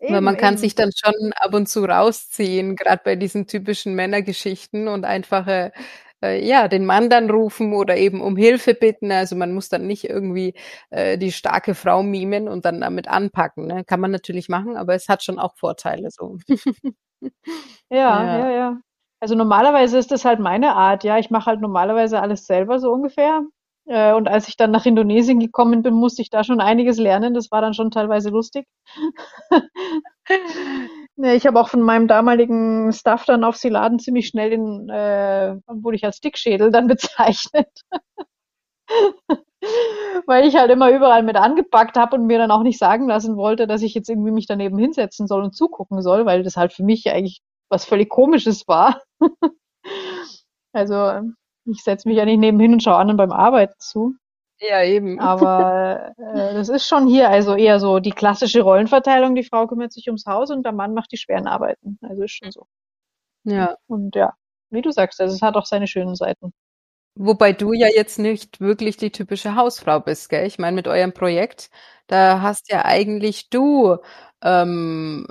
Eben, Weil man kann eben. sich dann schon ab und zu rausziehen, gerade bei diesen typischen Männergeschichten und einfache äh, ja, den Mann dann rufen oder eben um Hilfe bitten. Also man muss dann nicht irgendwie äh, die starke Frau mimen und dann damit anpacken. Ne? Kann man natürlich machen, aber es hat schon auch Vorteile so. ja, ja, ja, ja. Also normalerweise ist das halt meine Art. Ja, ich mache halt normalerweise alles selber so ungefähr. Äh, und als ich dann nach Indonesien gekommen bin, musste ich da schon einiges lernen. Das war dann schon teilweise lustig. Ja, ich habe auch von meinem damaligen Staff dann auf Siladen ziemlich schnell den, äh, wurde ich als Dickschädel dann bezeichnet. Weil ich halt immer überall mit angepackt habe und mir dann auch nicht sagen lassen wollte, dass ich jetzt irgendwie mich daneben hinsetzen soll und zugucken soll, weil das halt für mich eigentlich was völlig Komisches war. also ich setze mich ja nicht nebenhin und schaue anderen beim Arbeiten zu. Ja, eben. Aber äh, das ist schon hier also eher so die klassische Rollenverteilung. Die Frau kümmert sich ums Haus und der Mann macht die schweren Arbeiten. Also ist schon so. Ja. Und ja, wie du sagst, also es hat auch seine schönen Seiten. Wobei du ja jetzt nicht wirklich die typische Hausfrau bist, gell? Ich meine, mit eurem Projekt, da hast ja eigentlich du, ähm,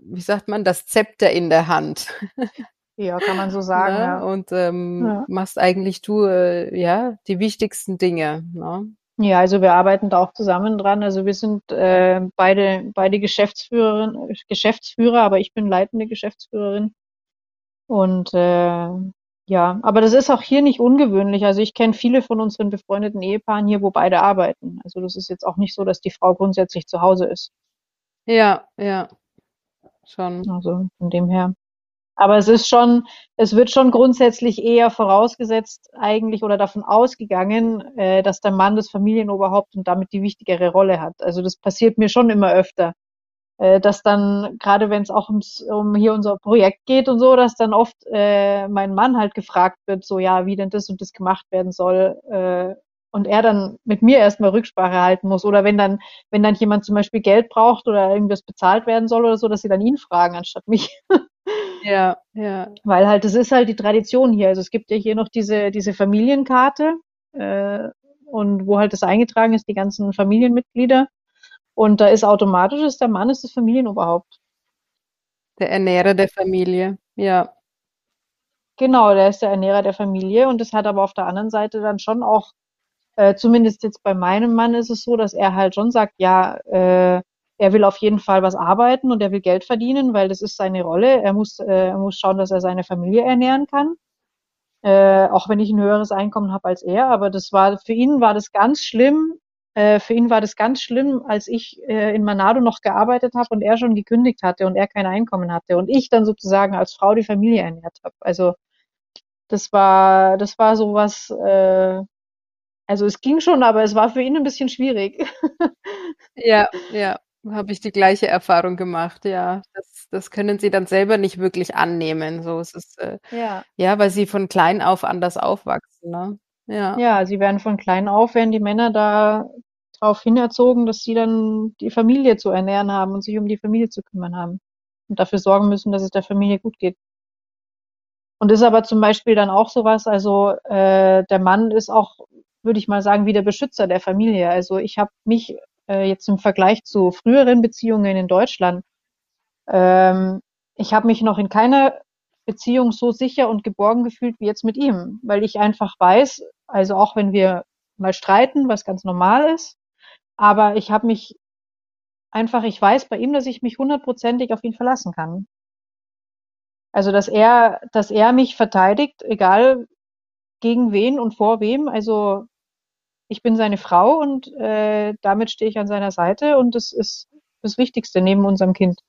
wie sagt man, das Zepter in der Hand. Ja, kann man so sagen. Ne? Ja. Und ähm, ja. machst eigentlich du äh, ja die wichtigsten Dinge. Ne? Ja, also wir arbeiten da auch zusammen dran. Also wir sind äh, beide beide Geschäftsführerin, Geschäftsführer, aber ich bin leitende Geschäftsführerin. Und äh, ja, aber das ist auch hier nicht ungewöhnlich. Also ich kenne viele von unseren befreundeten Ehepaaren hier, wo beide arbeiten. Also das ist jetzt auch nicht so, dass die Frau grundsätzlich zu Hause ist. Ja, ja, schon. Also von dem her. Aber es ist schon, es wird schon grundsätzlich eher vorausgesetzt eigentlich oder davon ausgegangen, äh, dass der Mann das Familienoberhaupt und damit die wichtigere Rolle hat. Also das passiert mir schon immer öfter, äh, dass dann, gerade wenn es auch ums, um hier unser Projekt geht und so, dass dann oft äh, mein Mann halt gefragt wird, so ja, wie denn das und das gemacht werden soll. Äh, und er dann mit mir erstmal Rücksprache halten muss. Oder wenn dann, wenn dann jemand zum Beispiel Geld braucht oder irgendwas bezahlt werden soll oder so, dass sie dann ihn fragen, anstatt mich. Ja, ja. Weil halt, das ist halt die Tradition hier. Also es gibt ja hier noch diese, diese Familienkarte, äh, und wo halt das eingetragen ist, die ganzen Familienmitglieder. Und da ist automatisch, ist der Mann ist das Familienoberhaupt. Der Ernährer der Familie, ja. Genau, der ist der Ernährer der Familie und das hat aber auf der anderen Seite dann schon auch, äh, zumindest jetzt bei meinem Mann ist es so, dass er halt schon sagt, ja, äh, er will auf jeden Fall was arbeiten und er will Geld verdienen, weil das ist seine Rolle. Er muss, äh, er muss schauen, dass er seine Familie ernähren kann. Äh, auch wenn ich ein höheres Einkommen habe als er. Aber das war, für ihn war das ganz schlimm. Äh, für ihn war das ganz schlimm, als ich äh, in Manado noch gearbeitet habe und er schon gekündigt hatte und er kein Einkommen hatte und ich dann sozusagen als Frau die Familie ernährt habe. Also das war, das war sowas, äh, also es ging schon, aber es war für ihn ein bisschen schwierig. Ja, ja. Habe ich die gleiche Erfahrung gemacht, ja. Das das können sie dann selber nicht wirklich annehmen. So, es ist, äh Ja. ja, weil sie von klein auf anders aufwachsen, ne? Ja. Ja, sie werden von klein auf werden die Männer da drauf hinerzogen, dass sie dann die Familie zu ernähren haben und sich um die Familie zu kümmern haben und dafür sorgen müssen, dass es der Familie gut geht. Und ist aber zum Beispiel dann auch so was, also, äh, der Mann ist auch, würde ich mal sagen, wie der Beschützer der Familie. Also, ich habe mich, äh, jetzt im Vergleich zu früheren Beziehungen in Deutschland ähm, ich habe mich noch in keiner Beziehung so sicher und geborgen gefühlt wie jetzt mit ihm, weil ich einfach weiß, also auch wenn wir mal streiten, was ganz normal ist, aber ich habe mich einfach, ich weiß bei ihm, dass ich mich hundertprozentig auf ihn verlassen kann. Also dass er, dass er mich verteidigt, egal gegen wen und vor wem. Also ich bin seine Frau und äh, damit stehe ich an seiner Seite und das ist das Wichtigste neben unserem Kind.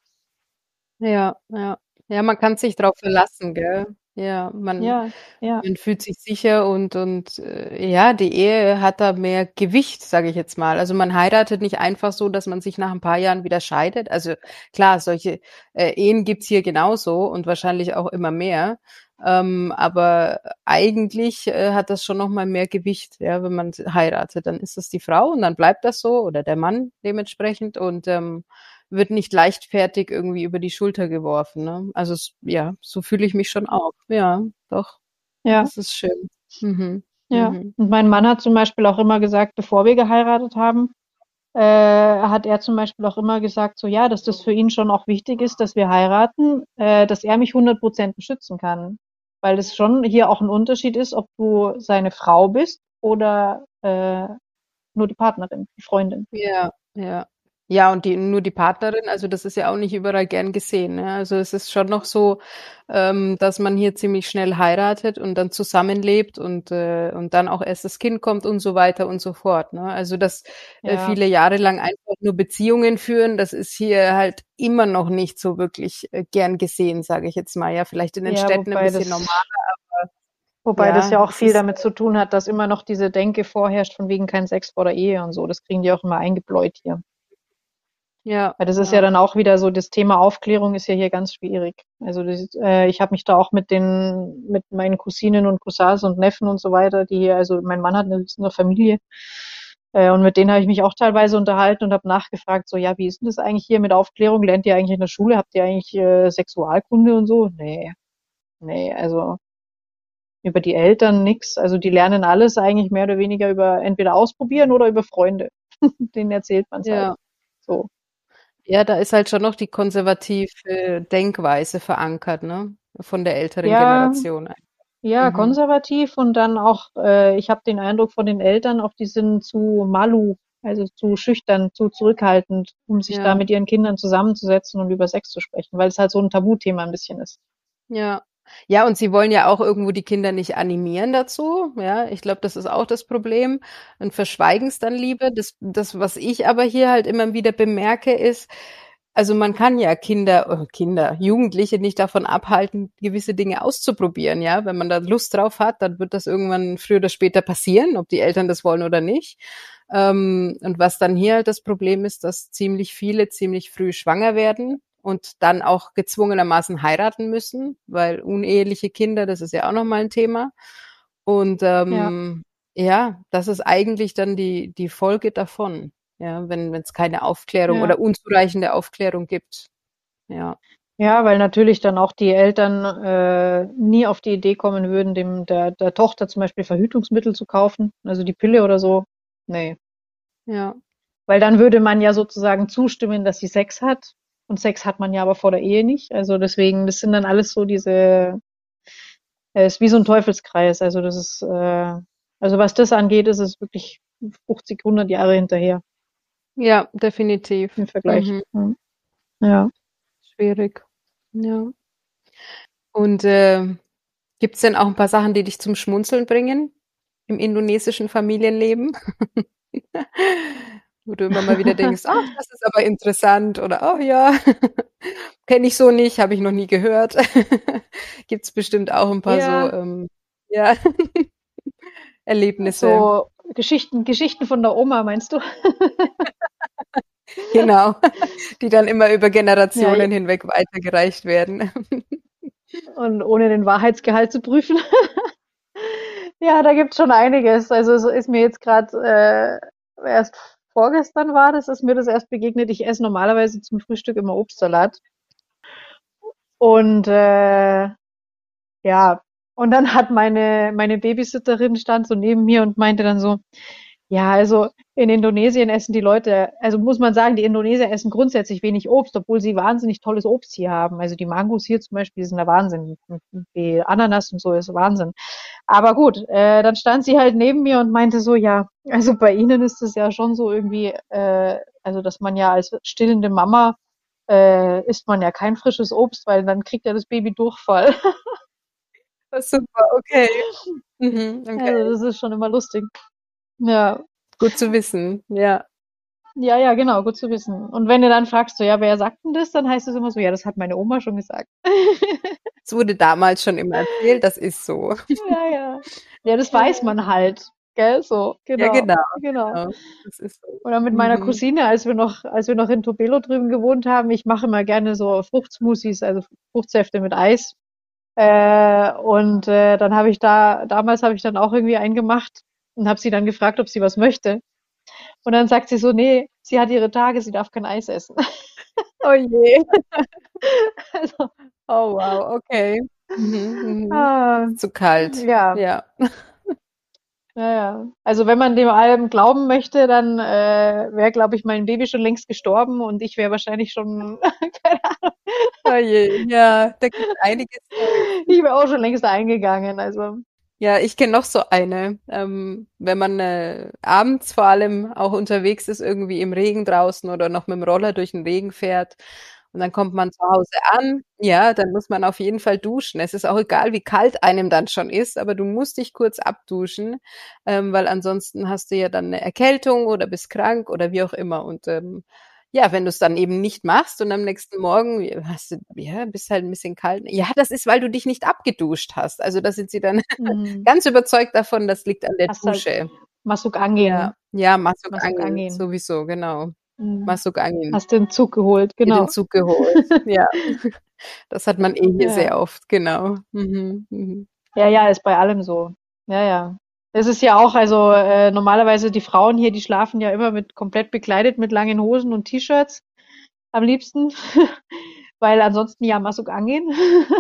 Ja, ja. Ja, man kann sich drauf verlassen, gell? Ja, man Ja, ja. man fühlt sich sicher und und, äh, ja, die Ehe hat da mehr Gewicht, sage ich jetzt mal. Also, man heiratet nicht einfach so, dass man sich nach 'n paar Jahren wieder scheidet. Also, klar, solche, äh, Ehen gibt's hier genauso und wahrscheinlich auch immer mehr. Ähm, aber eigentlich, äh, hat das schon noch mal mehr Gewicht, ja, wenn man heiratet. Dann ist das die Frau und dann bleibt das so oder der Mann dementsprechend und, ähm, wird nicht leichtfertig irgendwie über die Schulter geworfen, ne? Also ja, so fühle ich mich schon auch. Ja, doch. Ja. Das ist schön. Mhm. Ja. Mhm. Und mein Mann hat zum Beispiel auch immer gesagt, bevor wir geheiratet haben, äh, hat er zum Beispiel auch immer gesagt, so ja, dass das für ihn schon auch wichtig ist, dass wir heiraten, äh, dass er mich 100 beschützen kann. Weil es schon hier auch 'n Unterschied ist, ob du seine Frau bist oder, äh, nur die Partnerin, die Freundin. Ja, ja. Ja, und die nur die Partnerin, also das ist ja auch nicht überall gern gesehen, ne? Also, es ist schon noch so, ähm, dass man hier ziemlich schnell heiratet und dann zusammenlebt und, äh und dann auch erst das Kind kommt und so weiter und so fort, ne? Also, dass, äh, Ja. viele Jahre lang einfach nur Beziehungen führen, das ist hier halt immer noch nicht so wirklich, äh, gern gesehen, sage ich jetzt mal. Ja, vielleicht in den Ja, Städten 'n wobei bisschen das normaler, aber wobei das ja, ja auch viel damit äh zu tun hat, dass immer noch diese Denke vorherrscht von wegen kein Sex vor der Ehe und so. Das kriegen die auch immer eingebläut hier. Ja, Weil das ist ja ja. dann auch wieder so das Thema Aufklärung ist ja hier ganz schwierig. Also, das äh, ich habe mich da auch mit den mit meinen Cousinen und Cousins und Neffen und so weiter, die hier also mein Mann hat 'ne ist 'ne Familie, äh, und mit denen habe ich mich auch teilweise unterhalten und habe nachgefragt, so: „Ja, wie ist 'n das eigentlich hier mit Aufklärung? Lernt ihr eigentlich in der Schule? Habt ihr eigentlich, äh, Sexualkunde und so?“ „Ne, ne, also“ „über die Eltern nix.“ Also, die lernen alles eigentlich mehr oder weniger über entweder ausprobieren oder über Freunde. Denen erzählt man's halt, Ja. so. Ja, da ist halt schon noch die konservative Denkweise verankert, ne, von der älteren Ja, Generation ja, Mhm. konservativ und dann auch äh, ich habe den Eindruck von den Eltern auch, die sind zu malu, also zu schüchtern, zu zurückhaltend, um sich da Ja. mit ihren Kindern zusammenzusetzen und über Sex zu sprechen, weil's halt so 'n Tabuthema 'n bisschen ist. Ja. Ja, und sie wollen ja auch irgendwo die Kinder nicht animieren dazu, ja? Ich glaube, das ist auch das Problem und verschweigen's dann lieber. Das das, was ich aber hier halt immer wieder bemerke, ist also, man kann ja Kinder äh, Kinder, Jugendliche nicht davon abhalten, gewisse Dinge auszuprobieren, ja? Wenn man da Lust drauf hat, dann wird das irgendwann früher oder später passieren, ob die Eltern das wollen oder nicht. Ähm, und was dann hier halt das Problem ist, dass ziemlich viele ziemlich früh schwanger werden und dann auch gezwungenermaßen heiraten müssen, weil uneheliche Kinder, das ist ja auch noch mal 'n Thema. Und, Ja. ähm, ja, das ist eigentlich dann die die Folge davon, ja, wenn wenn's keine Aufklärung Ja. oder unzureichende Aufklärung gibt. Ja. Ja, weil natürlich dann auch die Eltern, äh, nie auf die Idee kommen würden, dem der der Tochter zum Beispiel Verhütungsmittel zu kaufen, also die Pille oder so. Ne. Ja. Weil dann würde man ja sozusagen zustimmen, dass sie Sex hat und Sex hat man ja aber vor der Ehe nicht. Also, deswegen, das sind dann alles so diese äh, ist wie so 'n Teufelskreis. Also, das ist, äh also, was das angeht, ist es wirklich 50, 100 Jahre hinterher. Ja, definitiv. Im Vergleich. Mhm. Mhm. Ja. Schwierig. Ja. Und, ähm, gibt's denn auch 'n paar Sachen, die dich zum Schmunzeln bringen im indonesischen Familienleben? Wo du immer mal wieder denkst: „Ach, das ist aber interessant“ oder: „Ach ja, kenne ich so nicht, habe ich noch nie gehört.“ Gibt's bestimmt auch 'n paar so, Ja. ähm, ja, Erlebnisse. So Geschichten Geschichten von der Oma, meinst du? Genau, die dann immer über Ja, Generationen hinweg weitergereicht werden. und ohne den Wahrheitsgehalt zu prüfen. Ja, da gibt's schon einiges. Also so ist mir jetzt gerade äh, erst vorgestern war das, ist mir das erst begegnet. Ich esse normalerweise zum Frühstück immer Obstsalat. Und äh, ja, und dann hat meine meine Babysitterin stand so neben mir und meinte dann so, ja, also in Indonesien essen die Leute, also muss man sagen, die Indonesier essen grundsätzlich wenig Obst, obwohl sie wahnsinnig tolles Obst hier haben. Also die Mangos hier zum Beispiel sind der Wahnsinn. Die Ananas und so ist Wahnsinn. Aber gut, äh, dann stand sie halt neben mir und meinte so, ja, also bei Ihnen ist es ja schon so irgendwie, äh, also dass man ja als stillende Mama äh, isst man ja kein frisches Obst, weil dann kriegt ja das Baby Durchfall. Super, okay. Mhm, Also okay. das ist schon immer lustig. Ja. Gut zu wissen, ja. Ja, ja, genau, gut zu wissen. Und wenn du dann fragst, so, ja, wer sagt denn das, dann heißt es immer so, ja, das hat meine Oma schon gesagt. Es wurde damals schon immer erzählt, das ist so. Ja, ja. Ja, das weiß man halt, gell, so, Ja, genau, genau, genau. genau. Das ist so. Oder mit meiner Mhm. Cousine, als wir noch, als wir noch in Topelo drüben gewohnt haben, ich mache immer gerne so Fruchtsmoothies, also Fruchtsäfte mit Eis. Äh, und äh, dann habe ich da, damals habe ich dann auch irgendwie einen gemacht und habe sie dann gefragt, ob sie was möchte. Und dann sagt sie so, nee, sie hat ihre Tage, sie darf kein Eis essen. Oh je. Also, Oh wow, okay. Mhm, mhm. ah, Zu kalt. ja, Ja. ja, ja. Also wenn man dem allem glauben möchte, dann äh, wäre, glaube ich, mein Baby schon längst gestorben und ich wäre wahrscheinlich schon, keine Ahnung, Oh je. Ja, da gibt es einiges. ich wäre auch schon längst eingegangen. Also, Ja, ich kenne noch so eine. Ähm, wenn man äh, abends vor allem auch unterwegs ist, irgendwie im Regen draußen oder noch mit dem Roller durch den Regen fährt und dann kommt man zu Hause an, ja, dann muss man auf jeden Fall duschen. Es ist auch egal, wie kalt einem dann schon ist, aber du musst dich kurz abduschen, ähm, weil ansonsten hast du ja dann eine Erkältung oder bist krank oder wie auch immer. Und ähm, ja, wenn du es dann eben nicht machst und am nächsten Morgen hast du, ja, bist halt ein bisschen kalt. Ja, das ist, weil du dich nicht abgeduscht hast. Also da sind sie dann mhm. ganz überzeugt davon, das liegt an der hast halt Dusche. Masuk angehen. Ja, ja, Masuk Masuk Angin, angehen. sowieso, genau. Mhm. Masuk Angin, Hast den Zug geholt, genau. den Zug geholt. Ja, das hat man eh hier Ja. sehr oft, genau. Mhm, mhm. Ja, ja, ist bei allem so. Ja, ja. Es ist ja auch, also äh, normalerweise die Frauen hier, die schlafen ja immer mit komplett bekleidet mit langen Hosen und T-Shirts am liebsten, weil ansonsten ja Masuk angehen.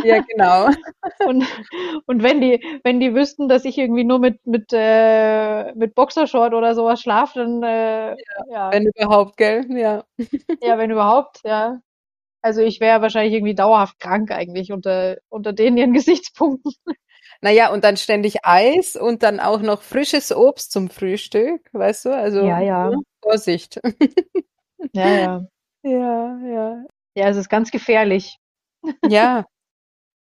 Ja, genau. Und, und wenn die, wenn die wüssten, dass ich irgendwie nur mit, mit, äh, mit Boxershort oder sowas schlafe, dann äh, ja, Wenn überhaupt, gell? Ja. ja, wenn überhaupt, ja. Also ich wäre wahrscheinlich irgendwie dauerhaft krank eigentlich unter, unter den ihren Gesichtspunkten. Naja, und dann ständig Eis und dann auch noch frisches Obst zum Frühstück, weißt du? Also, Ja, ja. ne, Vorsicht. Ja, ja. Ja, ja. Ja, es ist ganz gefährlich. Ja,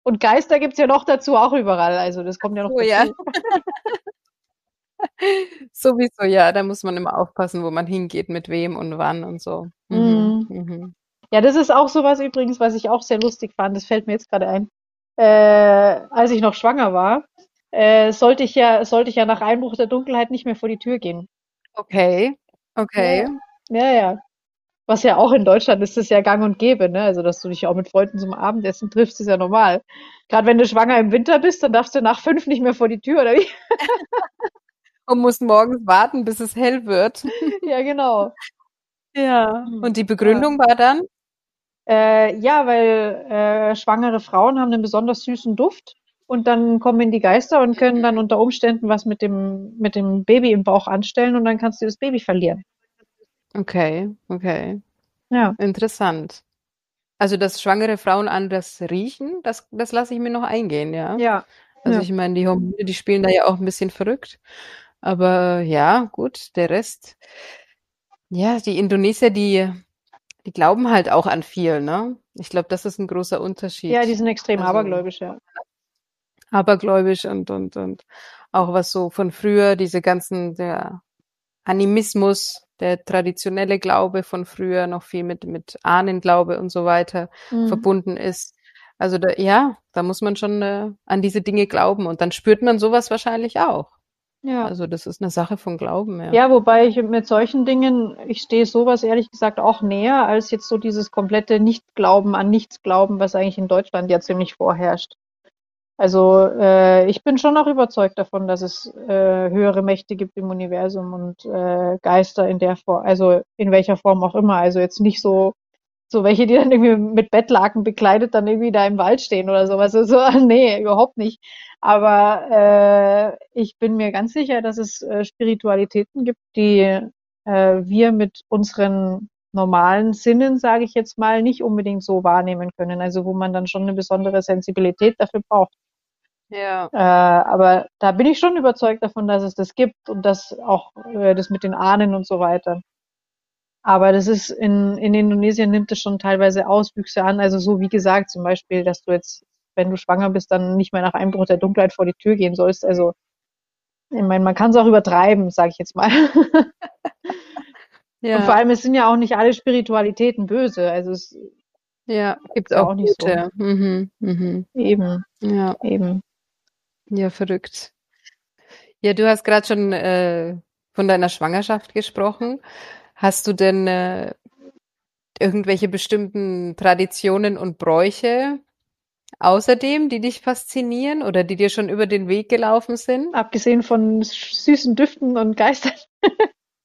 Und Geister gibt's ja noch dazu auch überall. Also das kommt ja noch ja. dazu. Sowieso, ja, da muss man immer aufpassen, wo man hingeht, mit wem und wann und so. Mhm, mhm. Ja, das ist auch sowas übrigens, was ich auch sehr lustig fand. Das fällt mir jetzt gerade ein. Äh, als ich noch schwanger war, äh, sollte ich ja, sollte ich ja nach Einbruch der Dunkelheit nicht mehr vor die Tür gehen. Okay, okay. Ja, ja. Was ja auch in Deutschland ist das ja gang und gäbe, ne? Also, dass du dich auch mit Freunden zum Abendessen triffst, ist ja normal. Gerade wenn du schwanger im Winter bist, dann darfst du nach fünf nicht mehr vor die Tür, oder wie? Und muss morgens warten, bis es hell wird. Ja, genau. Ja. Hm. Und die Begründung war dann? Äh, ja, weil äh, schwangere Frauen haben einen besonders süßen Duft und dann kommen die Geister und können dann unter Umständen was mit dem, mit dem Baby im Bauch anstellen und dann kannst du das Baby verlieren. Okay, okay. Ja. Interessant. Also, dass schwangere Frauen anders riechen, das, das lasse ich mir noch eingehen, ja. Ja. Also Ja. ich meine, die Hormone, die spielen da ja auch ein bisschen verrückt. Aber ja, gut, der Rest. Ja, die Indonesier, die, die glauben halt auch an viel, ne? Ich glaube, das ist ein großer Unterschied. Ja, die sind extrem Also- abergläubisch, ja. abergläubisch und, und, und auch was so von früher, diese ganzen, der Animismus, der traditionelle Glaube von früher, noch viel mit, mit Ahnenglaube und so weiter Mhm. verbunden ist. Also da, ja, da muss man schon äh, an diese Dinge glauben und dann spürt man sowas wahrscheinlich auch. Ja. Also das ist eine Sache von Glauben, ja. Ja, wobei ich mit solchen Dingen, ich stehe sowas ehrlich gesagt auch näher als jetzt so dieses komplette Nichtglauben an Nichtsglauben, was eigentlich in Deutschland ja ziemlich vorherrscht. Also äh, ich bin schon auch überzeugt davon, dass es äh, höhere Mächte gibt im Universum und äh, Geister in der Form, also in welcher Form auch immer. Also jetzt nicht so so welche, die dann irgendwie mit Bettlaken bekleidet dann irgendwie da im Wald stehen oder sowas. Also, nee, überhaupt nicht. Aber äh, ich bin mir ganz sicher, dass es äh, Spiritualitäten gibt, die äh, wir mit unseren normalen Sinnen, sage ich jetzt mal, nicht unbedingt so wahrnehmen können. Also wo man dann schon eine besondere Sensibilität dafür braucht. Ja. Äh, aber da bin ich schon überzeugt davon, dass es das gibt und dass auch äh, das mit den Ahnen und so weiter. Aber das ist in, in Indonesien nimmt es schon teilweise Auswüchse an. Also so wie gesagt, zum Beispiel, dass du jetzt, wenn du schwanger bist, dann nicht mehr nach Einbruch der Dunkelheit vor die Tür gehen sollst. Also ich meine, man kann es auch übertreiben, sage ich jetzt mal. ja. Und vor allem, es sind ja auch nicht alle Spiritualitäten böse. Also es ja, gibt auch, auch nicht gute. so. Mhm, mhm. Eben. Ja. Eben. Ja, verrückt. Ja, du hast gerade schon äh, von deiner Schwangerschaft gesprochen. Hast du denn äh, irgendwelche bestimmten Traditionen und Bräuche außerdem, die dich faszinieren oder die dir schon über den Weg gelaufen sind? Abgesehen von süßen Düften und Geistern.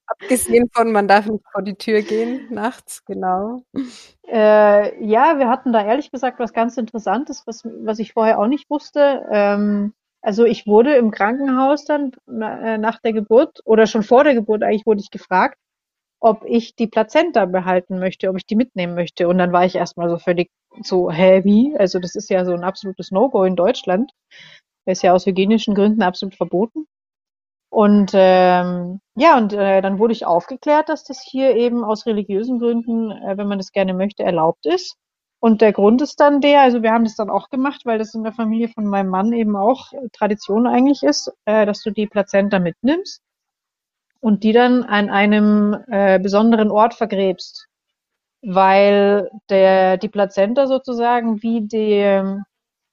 Abgesehen von, man darf nicht vor die Tür gehen nachts, genau. Äh, ja, wir hatten da ehrlich gesagt was ganz Interessantes, was, was ich vorher auch nicht wusste. Ähm, also ich wurde im Krankenhaus dann äh, nach der Geburt oder schon vor der Geburt eigentlich wurde ich gefragt, ob ich die Plazenta behalten möchte, ob ich die mitnehmen möchte. Und dann war ich erstmal so völlig so, wie? Also das ist ja so ein absolutes No-Go in Deutschland. Ist ja aus hygienischen Gründen absolut verboten. Und ähm, ja, und äh, dann wurde ich aufgeklärt, dass das hier eben aus religiösen Gründen, äh, wenn man das gerne möchte, erlaubt ist. Und der Grund ist dann der, also wir haben das dann auch gemacht, weil das in der Familie von meinem Mann eben auch Tradition eigentlich ist, äh, dass du die Plazenta mitnimmst und die dann an einem äh, besonderen Ort vergräbst, weil der die Plazenta sozusagen wie die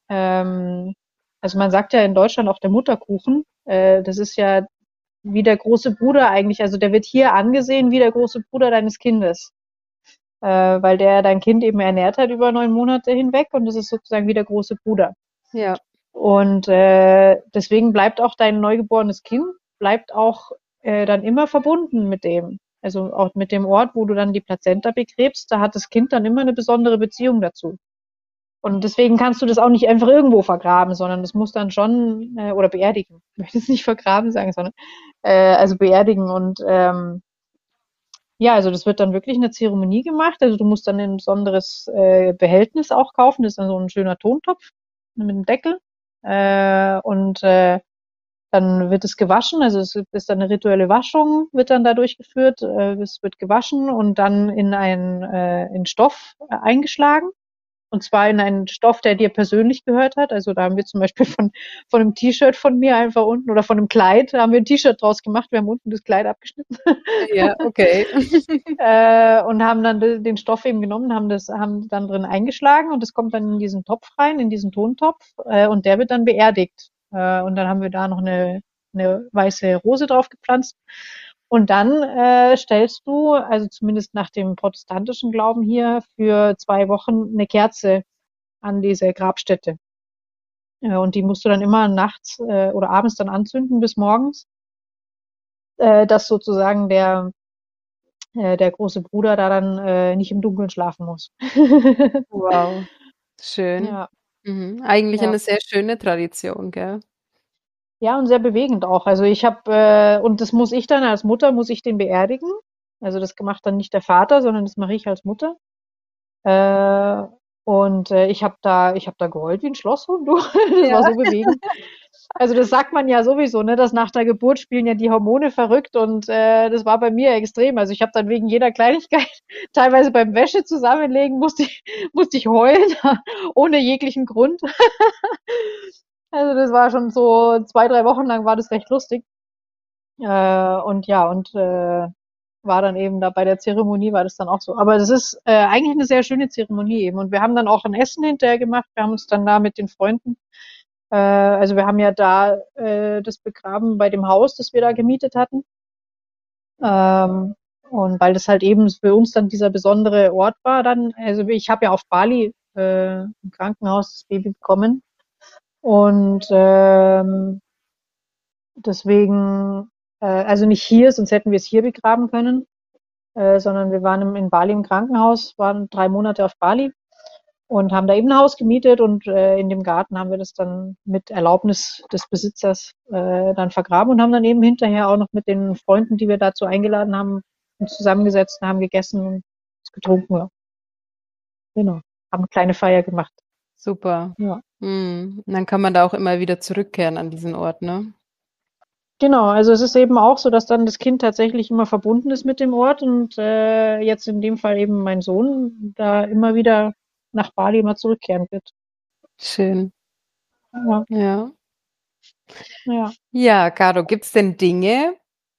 ähm, also man sagt ja in Deutschland auch der Mutterkuchen, äh, das ist ja wie der große Bruder eigentlich, also der wird hier angesehen wie der große Bruder deines Kindes, äh, weil der dein Kind eben ernährt hat über neun Monate hinweg und das ist sozusagen wie der große Bruder. Ja. Und äh, deswegen bleibt auch dein neugeborenes Kind bleibt auch äh, dann immer verbunden mit dem. Also auch mit dem Ort, wo du dann die Plazenta begräbst, da hat das Kind dann immer eine besondere Beziehung dazu. Und deswegen kannst du das auch nicht einfach irgendwo vergraben, sondern das muss dann schon, äh, oder beerdigen. Ich möchte es nicht vergraben sagen, sondern äh, also beerdigen. Und ähm, ja, also das wird dann wirklich eine Zeremonie gemacht. Also du musst dann ein besonderes äh, Behältnis auch kaufen. Das ist dann so ein schöner Tontopf mit einem Deckel. Äh, und äh, dann wird es gewaschen, also es ist dann eine rituelle Waschung, wird dann da durchgeführt. Äh, es wird gewaschen und dann in einen äh, in Stoff äh, eingeschlagen. Und zwar in einen Stoff, der dir persönlich gehört hat. Also da haben wir zum Beispiel von, von einem T-Shirt von mir einfach unten oder von einem Kleid, da haben wir ein T-Shirt draus gemacht. Wir haben unten das Kleid abgeschnitten. Ja, okay. äh, und haben dann den Stoff eben genommen, haben das, haben dann drin eingeschlagen und das kommt dann in diesen Topf rein, in diesen Tontopf. Äh, und der wird dann beerdigt. Äh, und dann haben wir da noch eine, eine weiße Rose drauf gepflanzt. Und dann äh, stellst du, also zumindest nach dem protestantischen Glauben hier, für zwei Wochen eine Kerze an diese Grabstätte. Äh, und die musst du dann immer nachts äh, oder abends dann anzünden bis morgens, äh, dass sozusagen der, äh, der große Bruder da dann äh, nicht im Dunkeln schlafen muss. wow, schön. Ja. Mhm. Eigentlich ja. eine sehr schöne Tradition, gell? Ja, und sehr bewegend auch. Also ich habe, äh, und das muss ich dann als Mutter, muss ich den beerdigen. Also das macht dann nicht der Vater, sondern das mache ich als Mutter. Äh, und äh, ich habe da, ich habe da geheult wie ein Schlosshund. Du. Das ja. war so bewegend. Also das sagt man ja sowieso, ne, dass nach der Geburt spielen ja die Hormone verrückt und äh, das war bei mir extrem. Also ich habe dann wegen jeder Kleinigkeit, teilweise beim Wäsche zusammenlegen, musste ich, musste ich heulen, ohne jeglichen Grund. also das war schon so zwei, drei Wochen lang war das recht lustig. Äh, und ja, und äh, war dann eben da bei der Zeremonie war das dann auch so. Aber das ist äh, eigentlich eine sehr schöne Zeremonie eben. Und wir haben dann auch ein Essen hinterher gemacht. Wir haben uns dann da mit den Freunden Äh, also wir haben ja da äh, das begraben bei dem Haus, das wir da gemietet hatten. Ähm, und weil das halt eben für uns dann dieser besondere Ort war, dann, also ich habe ja auf Bali äh, im Krankenhaus das Baby bekommen. Und ähm, deswegen, also nicht hier, sonst hätten wir es hier begraben können, äh, sondern wir waren in Bali im Krankenhaus, waren drei Monate auf Bali und haben da eben ein Haus gemietet und äh, in dem Garten haben wir das dann mit Erlaubnis des Besitzers äh, dann vergraben und haben dann eben hinterher auch noch mit den Freunden, die wir dazu eingeladen haben, uns zusammengesetzt, haben gegessen und getrunken. Ja. Genau, haben eine kleine Feier gemacht. Super. Ja. Hm. Und dann kann man da auch immer wieder zurückkehren an diesen Ort, ne? Genau, also es ist eben auch so, dass dann das Kind tatsächlich immer verbunden ist mit dem Ort und äh, jetzt in dem Fall eben mein Sohn da immer wieder nach Bali mal zurückkehren wird. Schön. Ja. Ja, ja. ja Caro, gibt es denn Dinge,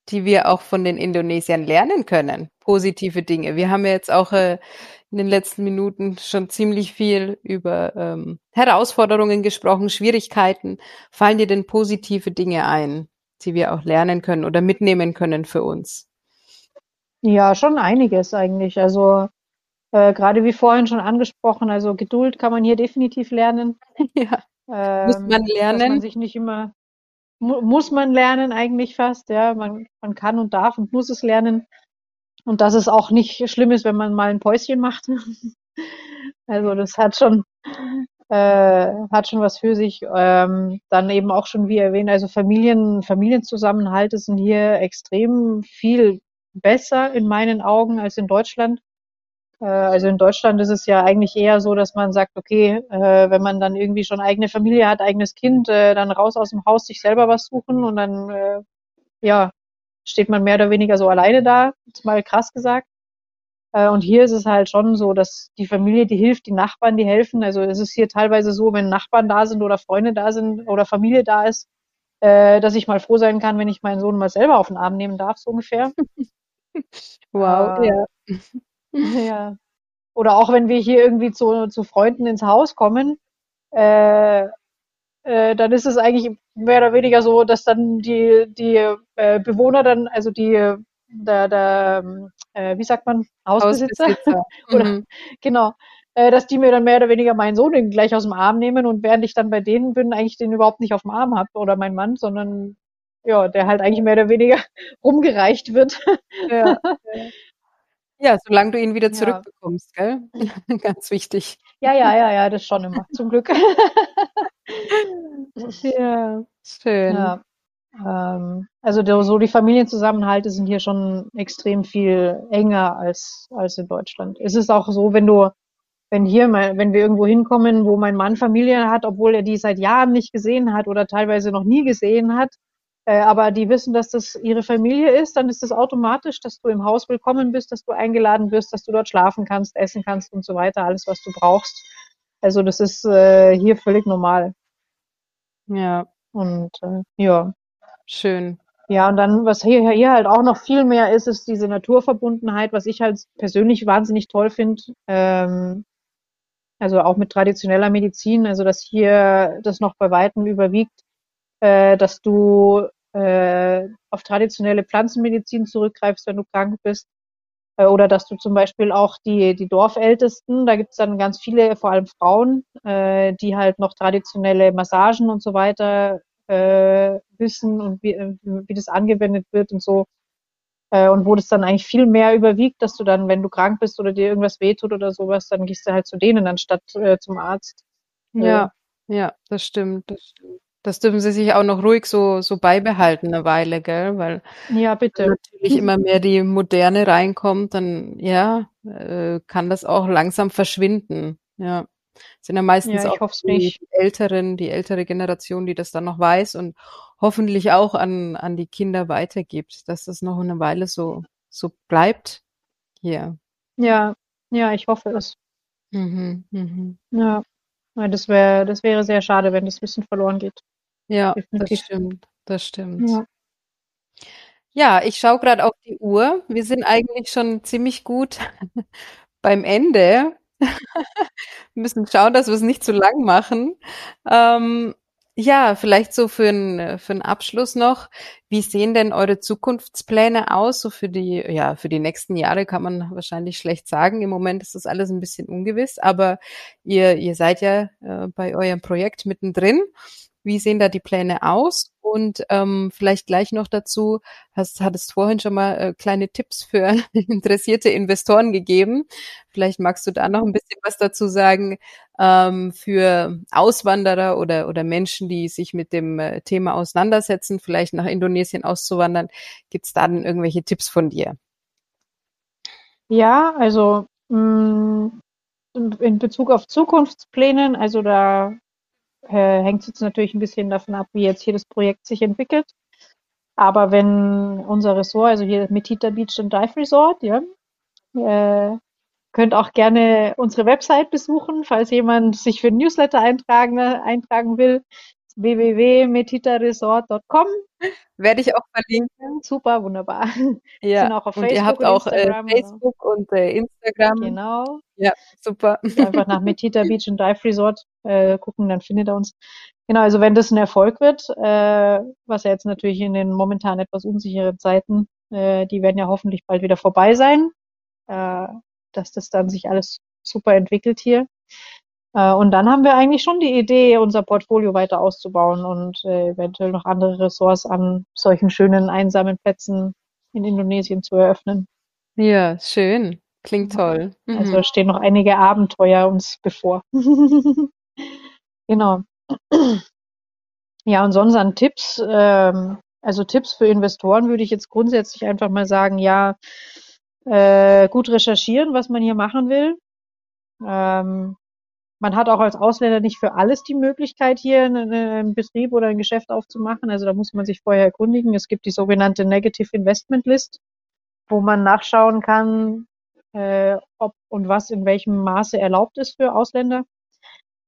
die wir auch von den Indonesiern lernen können? Positive Dinge. Wir haben ja jetzt auch äh, in den letzten Minuten schon ziemlich viel über ähm, Herausforderungen gesprochen, Schwierigkeiten. Fallen dir denn positive Dinge ein, die wir auch lernen können oder mitnehmen können für uns? Ja, schon einiges eigentlich. Also äh, gerade wie vorhin schon angesprochen, also Geduld kann man hier definitiv lernen. Ja. Ähm, muss man lernen. Dass man sich nicht immer, mu muss man lernen eigentlich fast, ja. Man, man kann und darf und muss es lernen. Und dass es auch nicht schlimm ist, wenn man mal ein Päuschen macht. also das hat schon, äh, hat schon was für sich. Ähm, dann eben auch schon, wie erwähnt, also Familien, Familienzusammenhalte sind hier extrem viel besser in meinen Augen als in Deutschland. Äh, also in Deutschland ist es ja eigentlich eher so, dass man sagt, okay, äh, wenn man dann irgendwie schon eigene Familie hat, eigenes Kind, äh, dann raus aus dem Haus, sich selber was suchen und dann, ja, steht man mehr oder weniger so alleine da, ist mal krass gesagt. Und hier ist es halt schon so, dass die Familie, die hilft, die Nachbarn, die helfen. Also es ist hier teilweise so, wenn Nachbarn da sind oder Freunde da sind oder Familie da ist, dass ich mal froh sein kann, wenn ich meinen Sohn mal selber auf den Arm nehmen darf, so ungefähr. Wow, äh, ja. Ja. Oder auch wenn wir hier irgendwie zu, zu Freunden ins Haus kommen, äh, äh, dann ist es eigentlich mehr oder weniger so, dass dann die, die äh, Bewohner dann, also die, der, der äh, wie sagt man, Hausbesitzer, Hausbesitzer. oder mhm. genau, äh, dass die mir dann mehr oder weniger meinen Sohn gleich aus dem Arm nehmen und während ich dann bei denen bin, eigentlich den überhaupt nicht auf dem Arm habe oder mein Mann, sondern ja, der halt eigentlich mehr oder weniger rumgereicht wird. Ja. Ja, solange du ihn wieder Ja. zurückbekommst, gell? Ganz wichtig. Ja, ja, ja, ja, das schon immer, zum Glück. Ja, schön. Ja. Ähm, also der, so die Familienzusammenhalte sind hier schon extrem viel enger als, als in Deutschland. Es ist auch so, wenn du, wenn hier mal, wenn wir irgendwo hinkommen, wo mein Mann Familie hat, obwohl er die seit Jahren nicht gesehen hat oder teilweise noch nie gesehen hat, äh, aber die wissen, dass das ihre Familie ist, dann ist es das automatisch, dass du im Haus willkommen bist, dass du eingeladen wirst, dass du dort schlafen kannst, essen kannst und so weiter, alles, was du brauchst. Also das ist äh, hier völlig normal. Ja. Und äh, ja. Schön. Ja, und dann, was hier, hier halt auch noch viel mehr ist, ist diese Naturverbundenheit, was ich halt persönlich wahnsinnig toll finde. Ähm, also auch mit traditioneller Medizin, also dass hier das noch bei Weitem überwiegt, äh, dass du äh, auf traditionelle Pflanzenmedizin zurückgreifst, wenn du krank bist. Äh, oder dass du zum Beispiel auch die, die Dorfältesten, da gibt's dann ganz viele, vor allem Frauen, äh, die halt noch traditionelle Massagen und so weiter äh, wissen und wie, äh, wie das angewendet wird und so. Äh, und wo das dann eigentlich viel mehr überwiegt, dass du dann, wenn du krank bist oder dir irgendwas wehtut oder sowas, dann gehst du halt zu denen anstatt äh, zum Arzt. Ja, ja, das stimmt, das stimmt. Das dürfen sie sich auch noch ruhig so, so beibehalten eine Weile, gell? Weil ja, bitte. natürlich immer mehr die Moderne reinkommt, dann ja, äh, kann das auch langsam verschwinden. Ja. Sind ja meistens ja, auch die, die, älteren, die ältere Generation, die das dann noch weiß und hoffentlich auch an, an die Kinder weitergibt, dass das noch eine Weile so, so bleibt hier. Ja, ja, ich hoffe es. Mhm, mhm. Ja. Das wäre, das wäre sehr schade, wenn das Wissen verloren geht. Ja, das stimmt, das stimmt. Ja. Ja, ich schaue gerade auf die Uhr. Wir sind eigentlich schon ziemlich gut beim Ende. Wir müssen schauen, dass wir es nicht zu lang machen. Ähm, Ja, vielleicht so für 'n für 'n Abschluss noch. Wie sehen denn eure Zukunftspläne aus, so für die ja, für die nächsten Jahre kann man wahrscheinlich schlecht sagen. Im Moment ist das alles ein bisschen ungewiss, aber ihr ihr seid ja, äh, bei eurem Projekt mittendrin. Wie sehen da die Pläne aus? Und ähm, vielleicht gleich noch dazu, hast, hattest vorhin schon mal äh, kleine Tipps für interessierte Investoren gegeben. Vielleicht magst du da noch ein bisschen was dazu sagen ähm, für Auswanderer oder, oder Menschen, die sich mit dem äh, Thema auseinandersetzen, vielleicht nach Indonesien auszuwandern. Gibt es da denn irgendwelche Tipps von dir? Ja, also mh, mm, in Bezug auf Zukunftsplänen, also da hängt es jetzt natürlich ein bisschen davon ab, wie jetzt hier das Projekt sich entwickelt. Aber wenn unser Ressort, also hier Metita Beach and Dive Resort, ja, äh, könnt auch gerne unsere Website besuchen, falls jemand sich für ein Newsletter eintragen, eintragen will. www.metitaresort.com. Werde ich auch verlinken. Super, wunderbar. Ja. Sind auch auf und Facebook ihr habt auch äh, Instagram, Facebook und äh, Instagram. Genau. Ja, super. Einfach nach Metita Beach and Dive Resort äh, gucken, dann findet er uns. Genau, also wenn das ein Erfolg wird, äh, was ja jetzt natürlich in den momentan etwas unsicheren Zeiten, äh, die werden ja hoffentlich bald wieder vorbei sein, äh, dass das dann sich alles super entwickelt hier. Äh, und dann haben wir eigentlich schon die Idee, unser Portfolio weiter auszubauen und äh, eventuell noch andere Ressorts an solchen schönen einsamen Plätzen in Indonesien zu eröffnen. Ja, schön. Klingt toll. Mhm. Also stehen noch einige Abenteuer uns bevor. genau. Ja, und sonst an Tipps, ähm, also Tipps für Investoren würde ich jetzt grundsätzlich einfach mal sagen, ja, äh, gut recherchieren, was man hier machen will. Ähm, man hat auch als Ausländer nicht für alles die Möglichkeit, hier einen, einen Betrieb oder ein Geschäft aufzumachen. Also da muss man sich vorher erkundigen. Es gibt die sogenannte Negative Investment List, wo man nachschauen kann, äh, ob und was in welchem Maße erlaubt ist für Ausländer.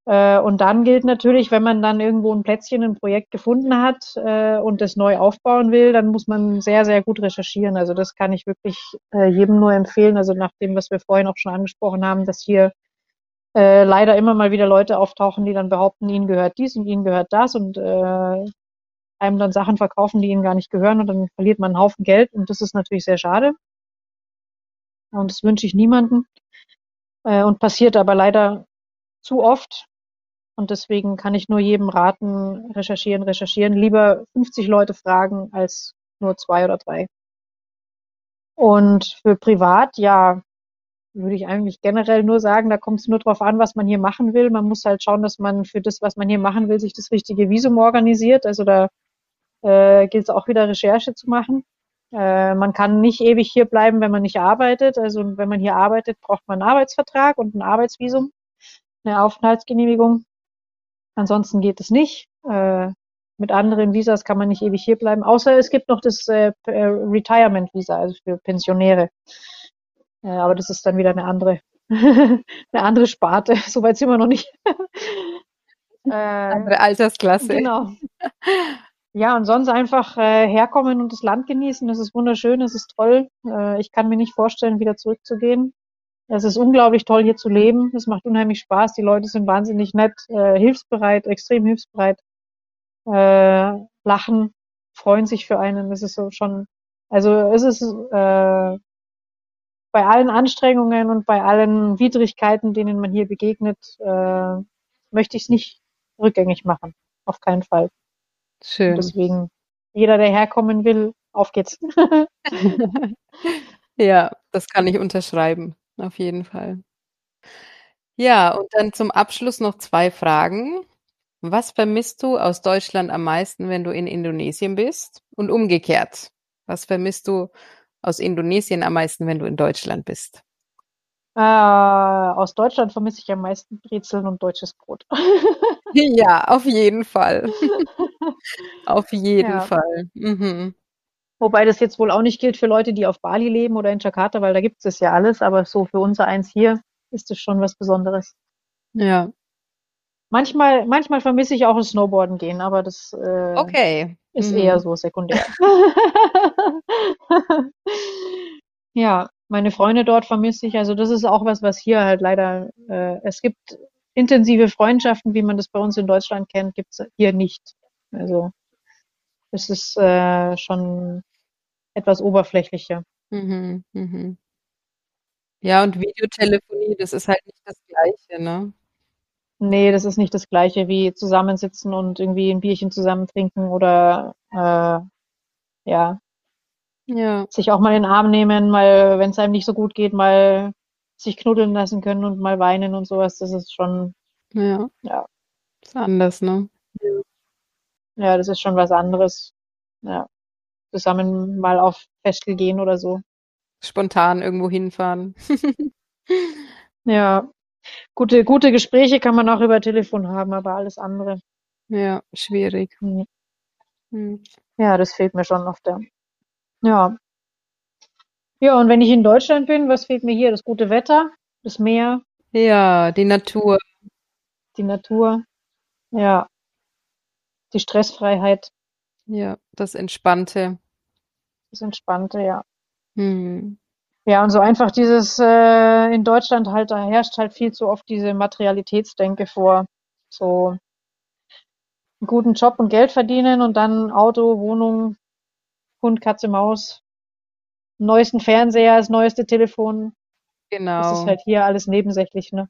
Äh, und dann gilt natürlich, wenn man dann irgendwo ein Plätzchen, ein Projekt gefunden hat äh, und das neu aufbauen will, dann muss man sehr, sehr gut recherchieren. Also das kann ich wirklich äh, jedem nur empfehlen. Also nach dem, was wir vorhin auch schon angesprochen haben, dass hier äh, leider immer mal wieder Leute auftauchen, die dann behaupten, ihnen gehört dies und ihnen gehört das und äh, einem dann Sachen verkaufen, die ihnen gar nicht gehören und dann verliert man einen Haufen Geld und das ist natürlich sehr schade. Und das wünsche ich niemanden. Äh, und passiert aber leider zu oft. Und deswegen kann ich nur jedem raten, recherchieren, recherchieren. Lieber 50 Leute fragen als nur zwei oder drei. Und für privat, ja, würde ich eigentlich generell nur sagen, da kommt es nur drauf an, was man hier machen will. Man muss halt schauen, dass man für das, was man hier machen will, sich das richtige Visum organisiert. Also da äh, gilt es auch wieder Recherche zu machen. Äh, man kann nicht ewig hier bleiben, wenn man nicht arbeitet. Also wenn man hier arbeitet, braucht man einen Arbeitsvertrag und ein Arbeitsvisum, eine Aufenthaltsgenehmigung. Ansonsten geht es nicht. Äh, mit anderen Visas kann man nicht ewig hier bleiben, außer es gibt noch das äh, äh Retirement Visa, also für Pensionäre. Äh, aber das ist dann wieder eine andere, eine andere Sparte. Soweit sind wir noch nicht. äh, andere Altersklasse. Genau. Ja, und sonst einfach äh, herkommen und das Land genießen. Es ist wunderschön, es ist toll. Äh, ich kann mir nicht vorstellen, wieder zurückzugehen. Es ist unglaublich toll, hier zu leben. Es macht unheimlich Spaß. Die Leute sind wahnsinnig nett, äh, hilfsbereit, extrem hilfsbereit, äh, lachen, freuen sich für einen. Es ist so schon, also es ist äh, bei allen Anstrengungen und bei allen Widrigkeiten, denen man hier begegnet, äh, möchte ich es nicht rückgängig machen. Auf keinen Fall. Schön. Und deswegen, jeder, der herkommen will, auf geht's. ja, das kann ich unterschreiben. Auf jeden Fall. Ja, und dann zum Abschluss noch zwei Fragen. Was vermisst du aus Deutschland am meisten, wenn du in Indonesien bist? Und umgekehrt, was vermisst du aus Indonesien am meisten, wenn du in Deutschland bist? Äh, aus Deutschland vermisse ich am meisten Brezeln und deutsches Brot. ja, auf jeden Fall. auf jeden ja. Fall. Mhm. Wobei das jetzt wohl auch nicht gilt für Leute, die auf Bali leben oder in Jakarta, weil da gibt es ja alles, aber so für unser eins hier ist es schon was Besonderes. Ja. Manchmal, manchmal vermisse ich auch das Snowboarden gehen, aber das äh, okay. Ist mhm. eher so sekundär. ja, meine Freunde dort vermisse ich. Also das ist auch was, was hier halt leider, äh, es gibt intensive Freundschaften, wie man das bei uns in Deutschland kennt, gibt's hier nicht. Also es ist äh, schon etwas oberflächlicher. Mhm, mhm. Ja, und Videotelefonie, das ist halt nicht das Gleiche, ne? Nee, das ist nicht das Gleiche wie zusammensitzen und irgendwie ein Bierchen zusammen trinken oder äh, ja, Ja, sich auch mal in den Arm nehmen, mal, wenn es einem nicht so gut geht, mal sich knuddeln lassen können und mal weinen und sowas. Das ist schon, ja, ja, ist anders, ne? ja, das ist schon was anderes. Ja, zusammen mal auf Festel gehen oder so. Spontan irgendwo hinfahren. Ja, gute, gute Gespräche kann man auch über Telefon haben, aber alles andere. Ja, schwierig. hm. Hm. Ja, das fehlt mir schon auf der. Ja. Ja, und wenn ich in Deutschland bin, was fehlt mir hier? Das gute Wetter, das Meer, Ja, die Natur. die Natur, ja, die Stressfreiheit, Ja, das Entspannte. das Entspannte, ja. Hm. Ja, und so einfach dieses, äh, in Deutschland halt, da herrscht halt viel zu oft diese Materialitätsdenke vor. So einen guten Job und Geld verdienen und dann Auto, Wohnung, Hund, Katze, Maus, neuesten Fernseher, das neueste Telefon. Das ist Genau. halt hier alles nebensächlich, ne?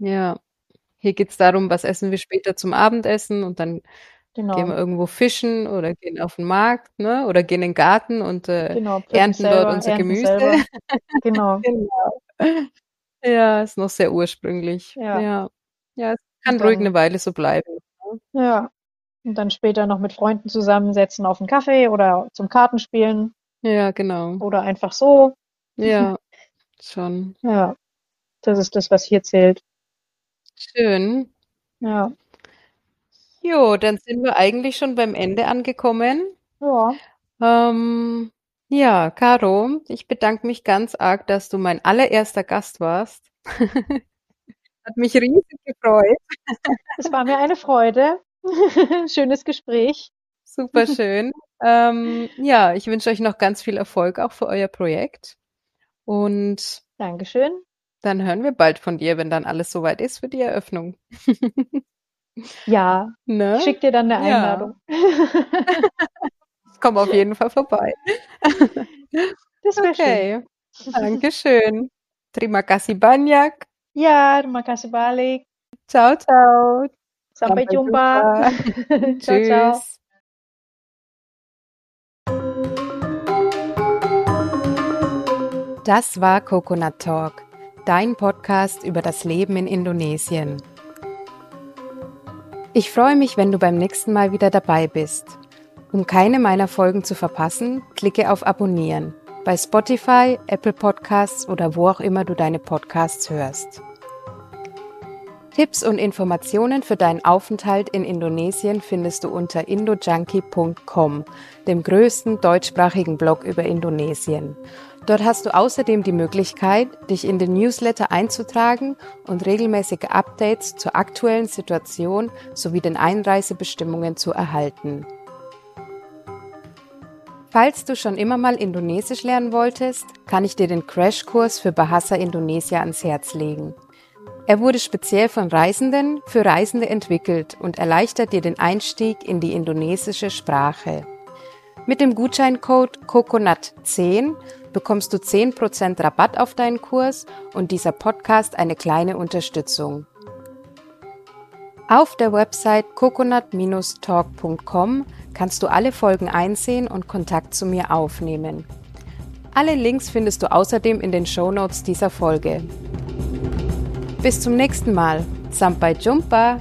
Ja. Hier geht's darum, was essen wir später zum Abendessen und dann gehen wir Genau, irgendwo fischen oder gehen auf den Markt, ne? Oder gehen in den Garten und äh, genau, ernten dort selber, unser ernten Gemüse. Genau, Genau. Ja, ist noch sehr ursprünglich. ja. Ja. Ja, es kann Und ruhig eine dann, Weile so bleiben. ne? ja. Und dann später noch mit Freunden zusammensetzen auf einen Kaffee oder zum Kartenspielen Ja, genau. oder einfach so. Ja, schon. Ja, das ist das, was hier zählt. Schön. Ja, Jo, dann sind wir eigentlich schon beim Ende angekommen. ja, Ähm, ja, Caro, ich bedanke mich ganz arg, dass du mein allererster Gast warst. Hat mich riesig gefreut. es war mir eine Freude. Schönes Gespräch. Super schön. Ähm, ja, ich wünsche euch noch ganz viel Erfolg auch für euer Projekt. Und Dankeschön. dann hören wir bald von dir, wenn dann alles soweit ist für die Eröffnung. Ja, ich Ne? schicke dir dann eine Ja, Einladung. ich komme auf jeden Fall vorbei. Das wäre schön. Okay, Dankeschön. Terima kasih banyak. Ja, terima kasih balik. Ciao, ciao. Sampai Sampai jumpa. jumpa. ciao, ciao. Tschüss. Das war Coconut Talk, dein Podcast über das Leben in Indonesien. Ich freue mich, wenn du beim nächsten Mal wieder dabei bist. Um keine meiner Folgen zu verpassen, klicke auf Abonnieren bei Spotify, Apple Podcasts oder wo auch immer du deine Podcasts hörst. Tipps und Informationen für deinen Aufenthalt in Indonesien findest du unter indojunkie.com, dem größten deutschsprachigen Blog über Indonesien. Dort hast du außerdem die Möglichkeit, dich in den Newsletter einzutragen und regelmäßige Updates zur aktuellen Situation sowie den Einreisebestimmungen zu erhalten. Falls du schon immer mal Indonesisch lernen wolltest, kann ich dir den Crashkurs für Bahasa Indonesia ans Herz legen. Er wurde speziell von Reisenden für Reisende entwickelt und erleichtert dir den Einstieg in die indonesische Sprache. Mit dem Gutscheincode COCONUT10 bekommst du 10% Rabatt auf deinen Kurs und dieser Podcast eine kleine Unterstützung. Auf der Website coconut-talk.com kannst du alle Folgen einsehen und Kontakt zu mir aufnehmen. Alle Links findest du außerdem in den Shownotes dieser Folge. Bis zum nächsten Mal. Sampai jumpa!